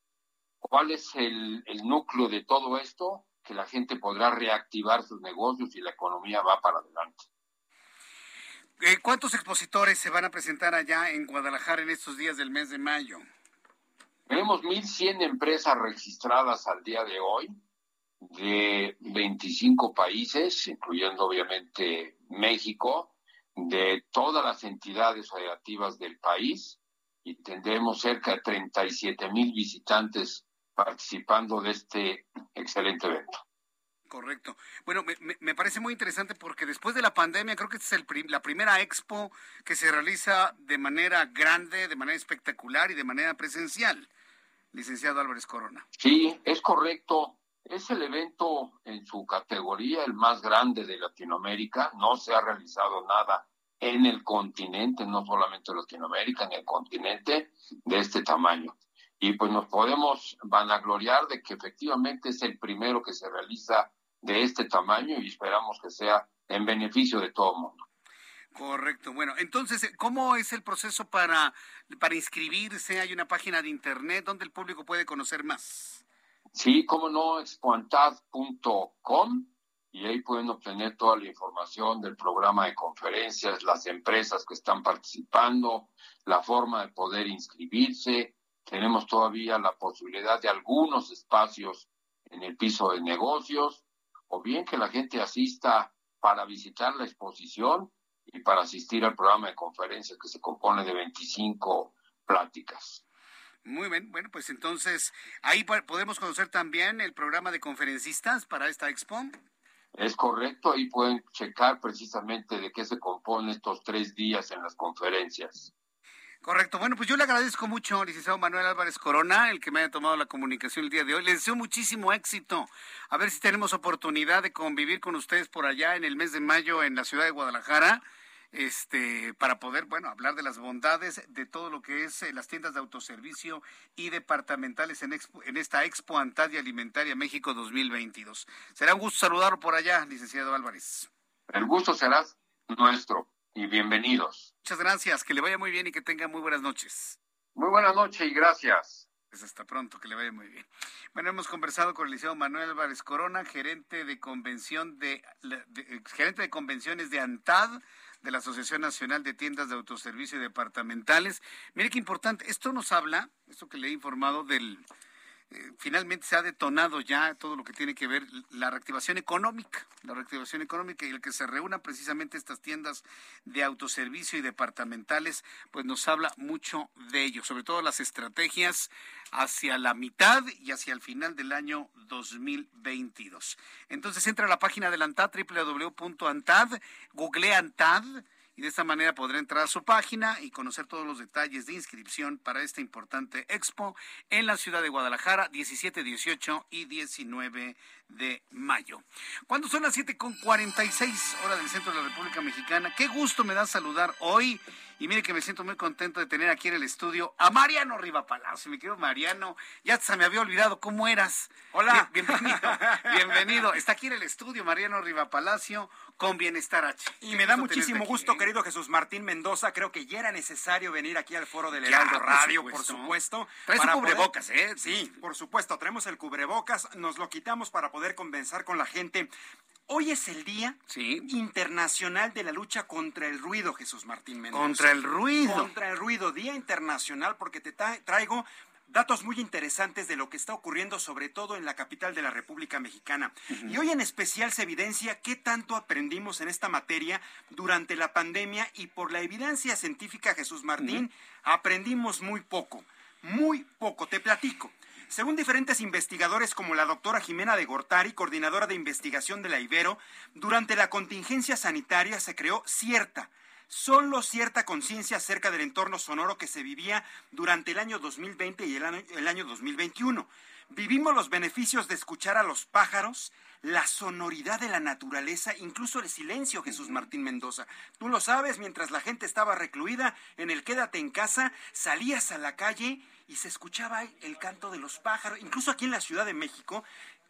¿Cuál es el, el núcleo de todo esto? Que la gente podrá reactivar sus negocios y la economía va para adelante. Eh, ¿Cuántos expositores se van a presentar allá en Guadalajara en estos días del mes de mayo? Tenemos 1.100 empresas registradas al día de hoy de 25 países, incluyendo obviamente México, de todas las entidades federativas del país y tendremos cerca de 37 mil visitantes participando de este excelente evento. Correcto. Bueno, me, parece muy interesante porque después de la pandemia creo que es el, la primera expo que se realiza de manera grande, de manera espectacular y de manera presencial, licenciado Álvarez Corona. Sí, es correcto. Es el evento en su categoría el más grande de Latinoamérica. No se ha realizado nada en el continente, no solamente en Latinoamérica, en el continente de este tamaño. Y pues nos podemos vanagloriar de que efectivamente es el primero que se realiza de este tamaño y esperamos que sea en beneficio de todo el mundo. Correcto. Bueno, entonces, ¿cómo es el proceso para, para inscribirse? ¿Hay una página de internet donde el público puede conocer más? Sí, cómo no, expoantad.com y ahí pueden obtener toda la información del programa de conferencias, las empresas que están participando, la forma de poder inscribirse. Tenemos todavía la posibilidad de algunos espacios en el piso de negocios, o bien que la gente asista para visitar la exposición y para asistir al programa de conferencias que se compone de 25 pláticas. Muy bien, bueno, pues entonces ahí podemos conocer también el programa de conferencistas para esta expo. Es correcto, ahí pueden checar precisamente de qué se compone estos tres días en las conferencias. Correcto. Bueno, pues yo le agradezco mucho, licenciado Manuel Álvarez Corona, el que me haya tomado la comunicación el día de hoy. Le deseo muchísimo éxito. A ver si tenemos oportunidad de convivir con ustedes por allá en el mes de mayo en la ciudad de Guadalajara este, para poder, bueno, hablar de las bondades de todo lo que es eh, las tiendas de autoservicio y departamentales en, en esta Expo Antadia Alimentaria México 2022. Será un gusto saludarlo por allá, licenciado Álvarez. El gusto será nuestro y bienvenidos. Muchas gracias, que le vaya muy bien y que tenga muy buenas noches. Muy buenas noches y gracias. Pues hasta pronto, que le vaya muy bien. Bueno, hemos conversado con el liceo Manuel Álvarez Corona, gerente de convención de, de gerente de convenciones de ANTAD, de la Asociación Nacional de Tiendas de Autoservicio y Departamentales. Mire qué importante, esto nos habla, esto que le he informado del... Finalmente se ha detonado ya todo lo que tiene que ver la reactivación económica, la reactivación económica y el que se reúnan precisamente estas tiendas de autoservicio y departamentales, pues nos habla mucho de ello, sobre todo las estrategias hacia la mitad y hacia el final del año 2022. Entonces entra a la página del ANTAD, www.antad, google ANTAD, y de esta manera podrá entrar a su página y conocer todos los detalles de inscripción para esta importante expo en la ciudad de Guadalajara, 17, 18 y 19 de mayo. Cuando son las 7 con 46 horas del centro de la República Mexicana, qué gusto me da saludar hoy y mire que me siento muy contento de tener aquí en el estudio a Mariano Riva Palacio. Mi querido Mariano, ya se me había olvidado cómo eras. Hola. bienvenido, bienvenido. Está aquí en el estudio Mariano Riva Palacio con Bienestar H. Y me da muchísimo gusto, ¿eh? querido Jesús Martín Mendoza. Creo que ya era necesario venir aquí al foro del Heraldo Radio, por supuesto. Traes cubrebocas, ¿eh? Sí, por supuesto. Traemos el cubrebocas, nos lo quitamos para poder conversar con la gente. Hoy es el Día Internacional de la Lucha contra el Ruido, Jesús Martín Mendoza. Contra el ruido. Contra el ruido, Día Internacional, porque te traigo datos muy interesantes de lo que está ocurriendo, sobre todo en la capital de la República Mexicana. Y hoy en especial se evidencia qué tanto aprendimos en esta materia durante la pandemia y por la evidencia científica, Jesús Martín, aprendimos muy poco, muy poco. Te platico. Según diferentes investigadores como la doctora Jimena de Gortari, coordinadora de investigación de la Ibero, durante la contingencia sanitaria se creó cierta, solo cierta conciencia acerca del entorno sonoro que se vivía durante el año 2020 y el año, el año 2021. Vivimos los beneficios de escuchar a los pájaros, la sonoridad de la naturaleza, incluso el silencio, Jesús Martín Mendoza. Tú lo sabes, mientras la gente estaba recluida en el quédate en casa, salías a la calle y se escuchaba el canto de los pájaros. Incluso aquí en la Ciudad de México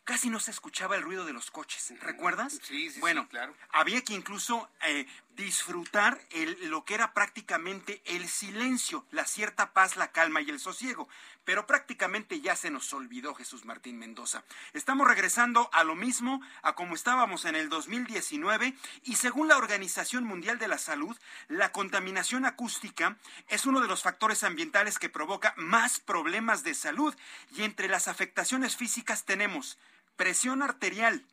casi no se escuchaba el ruido de los coches. ¿Recuerdas? Sí, sí, bueno, sí, claro. Había que incluso eh, disfrutar el, lo que era prácticamente el silencio, la cierta paz, la calma y el sosiego. Pero prácticamente ya se nos olvidó Jesús Martín Mendoza. Estamos regresando a lo mismo, a como estábamos en el 2019 y según la Organización Mundial de la Salud, la contaminación acústica es uno de los factores ambientales que provoca más problemas de salud y entre las afectaciones físicas tenemos presión arterial.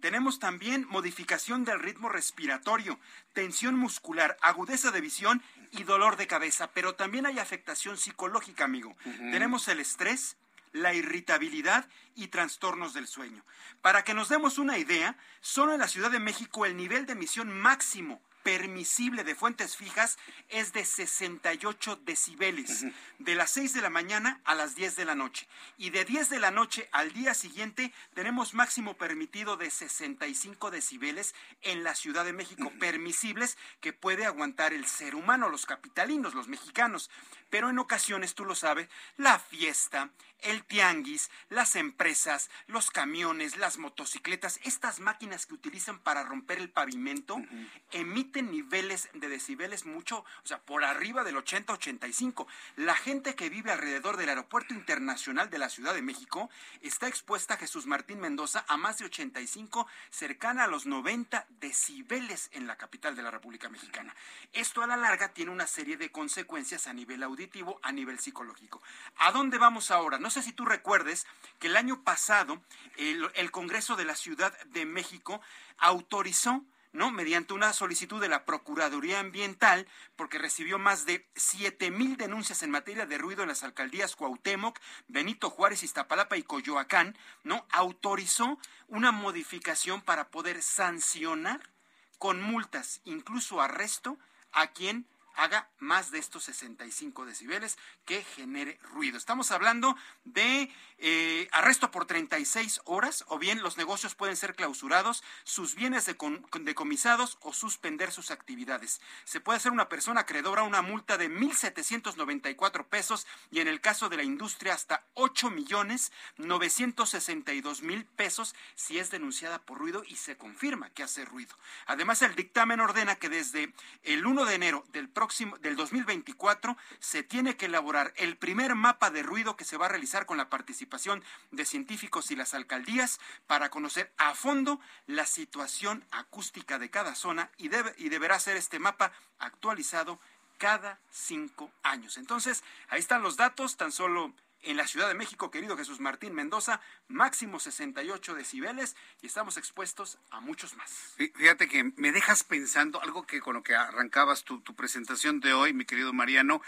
Tenemos también modificación del ritmo respiratorio, tensión muscular, agudeza de visión y dolor de cabeza. Pero también hay afectación psicológica, amigo. Tenemos el estrés, la irritabilidad y trastornos del sueño. Para que nos demos una idea, solo en la Ciudad de México el nivel de emisión máximo permisible de fuentes fijas es de 68 decibeles, de las 6 de la mañana a las 10 de la noche. Y de 10 de la noche al día siguiente tenemos máximo permitido de 65 decibeles en la Ciudad de México, permisibles que puede aguantar el ser humano, los capitalinos, los mexicanos. Pero en ocasiones, tú lo sabes, la fiesta, el tianguis, las empresas, los camiones, las motocicletas, estas máquinas que utilizan para romper el pavimento, emiten niveles de decibeles mucho, o sea, por arriba del 80-85. La gente que vive alrededor del Aeropuerto Internacional de la Ciudad de México está expuesta, Jesús Martín Mendoza, a más de 85, cercana a los 90 decibeles en la capital de la República Mexicana. Esto a la larga tiene una serie de consecuencias a nivel auditivo, a nivel psicológico. ¿A dónde vamos ahora? No sé si tú recuerdes que el año pasado el, el Congreso de la Ciudad de México autorizó ¿no? Mediante una solicitud de la Procuraduría Ambiental, porque recibió más de siete mil denuncias en materia de ruido en las alcaldías Cuauhtémoc, Benito Juárez, Iztapalapa y Coyoacán, ¿no? Autorizó una modificación para poder sancionar con multas, incluso arresto, a quien haga más de estos 65 decibeles que genere ruido. Estamos hablando de eh, arresto por 36 horas o bien los negocios pueden ser clausurados, sus bienes decomisados o suspender sus actividades. Se puede hacer una persona acreedora una multa de 1.794 pesos y en el caso de la industria hasta 8 millones 962 mil pesos si es denunciada por ruido y se confirma que hace ruido. Además, el dictamen ordena que desde el 1 de enero del próximo del 2024 se tiene que elaborar el primer mapa de ruido que se va a realizar con la participación de científicos y las alcaldías para conocer a fondo la situación acústica de cada zona y, debe, y deberá ser este mapa actualizado cada cinco años. Entonces, ahí están los datos, tan solo en la Ciudad de México, querido Jesús Martín Mendoza, máximo 68 decibeles y estamos expuestos a muchos más. Fíjate que me dejas pensando algo que con lo que arrancabas tu, tu presentación de hoy, mi querido Mariano.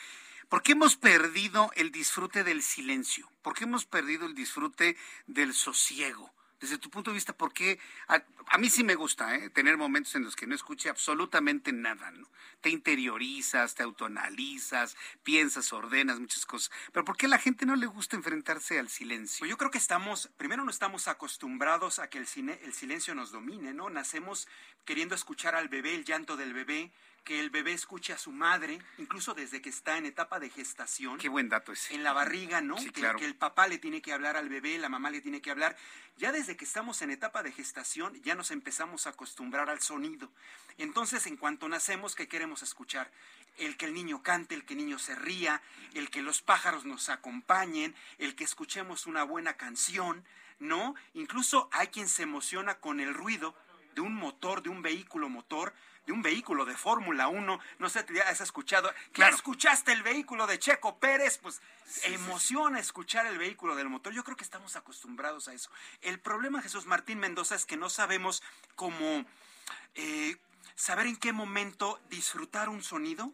¿Por qué hemos perdido el disfrute del silencio? ¿Por qué hemos perdido el disfrute del sosiego? desde tu punto de vista, ¿por qué? A, mí sí me gusta ¿eh? tener momentos en los que no escuche absolutamente nada. Te interiorizas, te autoanalizas, piensas, ordenas muchas cosas. Pero ¿por qué a la gente no le gusta enfrentarse al silencio? Pues yo creo que estamos, primero no estamos acostumbrados a que el, cine, el silencio nos domine, ¿no? Nacemos queriendo escuchar al bebé, el llanto del bebé, que el bebé escuche a su madre, incluso desde que está en etapa de gestación. Qué buen dato ese. En la barriga, ¿no? Sí, que, claro. que el papá le tiene que hablar al bebé, la mamá le tiene que hablar. Ya desde que estamos en etapa de gestación, ya nos empezamos a acostumbrar al sonido. Entonces, en cuanto nacemos, ¿qué queremos escuchar? El que el niño cante, el que el niño se ría, el que los pájaros nos acompañen, el que escuchemos una buena canción, ¿no? Incluso hay quien se emociona con el ruido de un motor, de un vehículo motor, de un vehículo de Fórmula 1, no sé, te has escuchado, claro. escuchaste el vehículo de Checo Pérez, pues sí, emociona sí, escuchar el vehículo del motor. Yo creo que estamos acostumbrados a eso. El problema, Jesús Martín Mendoza, es que no sabemos cómo eh, saber en qué momento disfrutar un sonido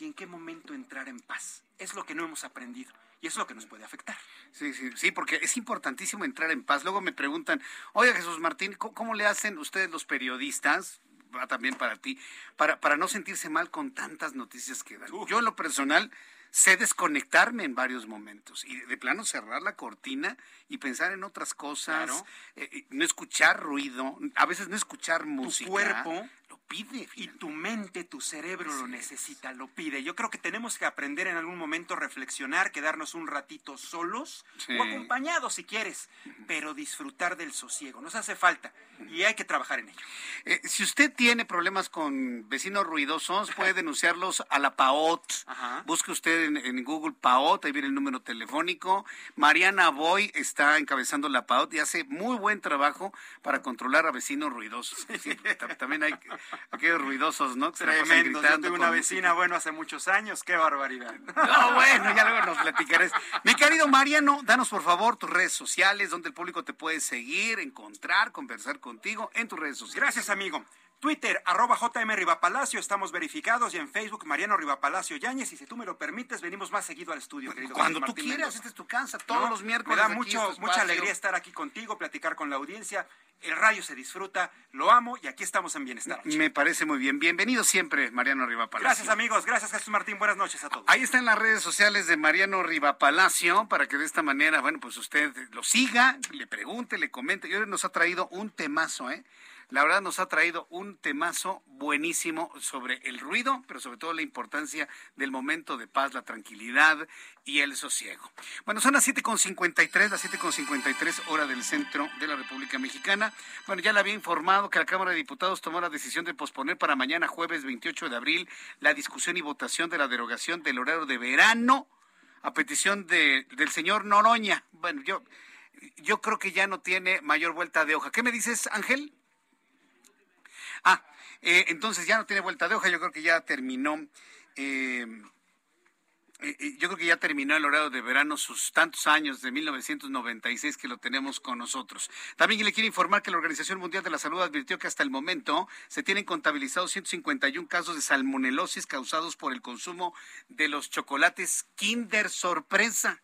y en qué momento entrar en paz. Es lo que no hemos aprendido. Y es lo que nos puede afectar. Sí, sí, sí, porque es importantísimo entrar en paz. Luego me preguntan, oye Jesús Martín, ¿cómo, cómo le hacen ustedes los periodistas? Va también para ti, para, para no sentirse mal con tantas noticias que dan. Uh. Yo en lo personal sé desconectarme en varios momentos y de plano cerrar la cortina y pensar en otras cosas, claro. eh, no escuchar ruido, a veces no escuchar música. Tu cuerpo lo pide. Y tu mente, tu cerebro Así lo necesita, es. lo pide. Yo creo que tenemos que aprender en algún momento reflexionar, quedarnos un ratito solos sí. o acompañados si quieres, pero disfrutar del sosiego. Nos hace falta y hay que trabajar en ello. Eh, si usted tiene problemas con vecinos ruidosos, puede denunciarlos a la PAOT. Ajá. Busque usted en, en, Google PAOT, ahí viene el número telefónico. Mariana Boy está encabezando la PAOT y hace muy buen trabajo para controlar a vecinos ruidosos. Sí, también hay, aquellos ruidosos, ¿no? Tremendo. Yo tuve una vecina, bueno, hace muchos años. ¡Qué barbaridad! No, bueno, ya luego nos platicarás. Mi querido Mariano, danos por favor tus redes sociales, donde el público te puede seguir, encontrar, conversar contigo en tus redes sociales. Gracias, amigo. Twitter, arroba JM Rivapalacio, estamos verificados y en Facebook, Mariano Rivapalacio Yáñez. Y si tú me lo permites, venimos más seguido al estudio, querido. Cuando tú quieras, esta es tu casa, todos los miércoles. Me da mucho, mucha alegría estar aquí contigo, platicar con la audiencia. El rayo se disfruta, lo amo y aquí estamos en Bienestar. Me parece muy bien. Bienvenido siempre, Mariano Rivapalacio. Gracias, amigos. Gracias, Jesús Martín. Buenas noches a todos. Ahí están las redes sociales de Mariano Rivapalacio para que de esta manera, bueno, pues usted lo siga, le pregunte, le comente. Y hoy nos ha traído un temazo, ¿eh? La verdad nos ha traído un temazo buenísimo sobre el ruido, pero sobre todo la importancia del momento de paz, la tranquilidad y el sosiego. Bueno, son las 7.53, las 7.53 hora del centro de la República Mexicana. Bueno, ya le había informado que la Cámara de Diputados tomó la decisión de posponer para mañana jueves 28 de abril la discusión y votación de la derogación del horario de verano a petición de, del señor Noroña. Bueno, yo, yo creo que ya no tiene mayor vuelta de hoja. ¿Qué me dices, Ángel? Ah, eh, entonces ya no tiene vuelta de hoja, yo creo que ya terminó. Eh, eh, yo creo que ya terminó el horario de verano sus tantos años de 1996 que lo tenemos con nosotros. También le quiero informar que la Organización Mundial de la Salud advirtió que hasta el momento se tienen contabilizados 151 casos de salmonelosis causados por el consumo de los chocolates Kinder Sorpresa.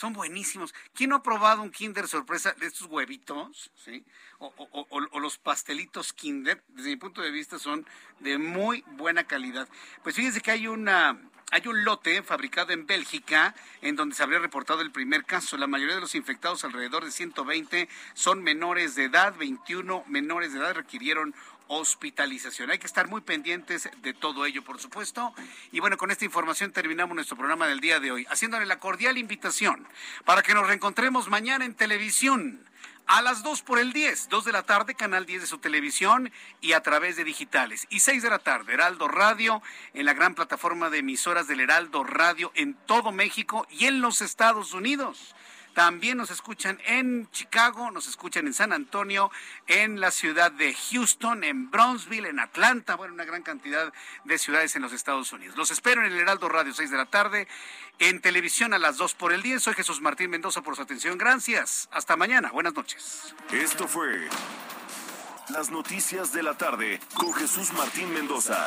Son buenísimos. ¿Quién no ha probado un Kinder sorpresa de estos huevitos? ¿Sí? O, los pastelitos Kinder, desde mi punto de vista, son de muy buena calidad. Pues fíjense que hay una. Hay un lote fabricado en Bélgica en donde se habría reportado el primer caso. La mayoría de los infectados, alrededor de 120, son menores de edad. 21 menores de edad requirieron hospitalización. Hay que estar muy pendientes de todo ello, por supuesto. Y bueno, con esta información terminamos nuestro programa del día de hoy, haciéndole la cordial invitación para que nos reencontremos mañana en televisión. A las 2 por el 10, 2 de la tarde, Canal 10 de su televisión y a través de digitales. Y 6 de la tarde, Heraldo Radio, en la gran plataforma de emisoras del Heraldo Radio en todo México y en los Estados Unidos. También nos escuchan en Chicago, nos escuchan en San Antonio, en la ciudad de Houston, en Brownsville, en Atlanta, bueno, una gran cantidad de ciudades en los Estados Unidos. Los espero en el Heraldo Radio 6 de la tarde, en televisión a las 2 por el 10. Soy Jesús Martín Mendoza por su atención. Gracias. Hasta mañana. Buenas noches. Esto fue Las Noticias de la Tarde con Jesús Martín Mendoza.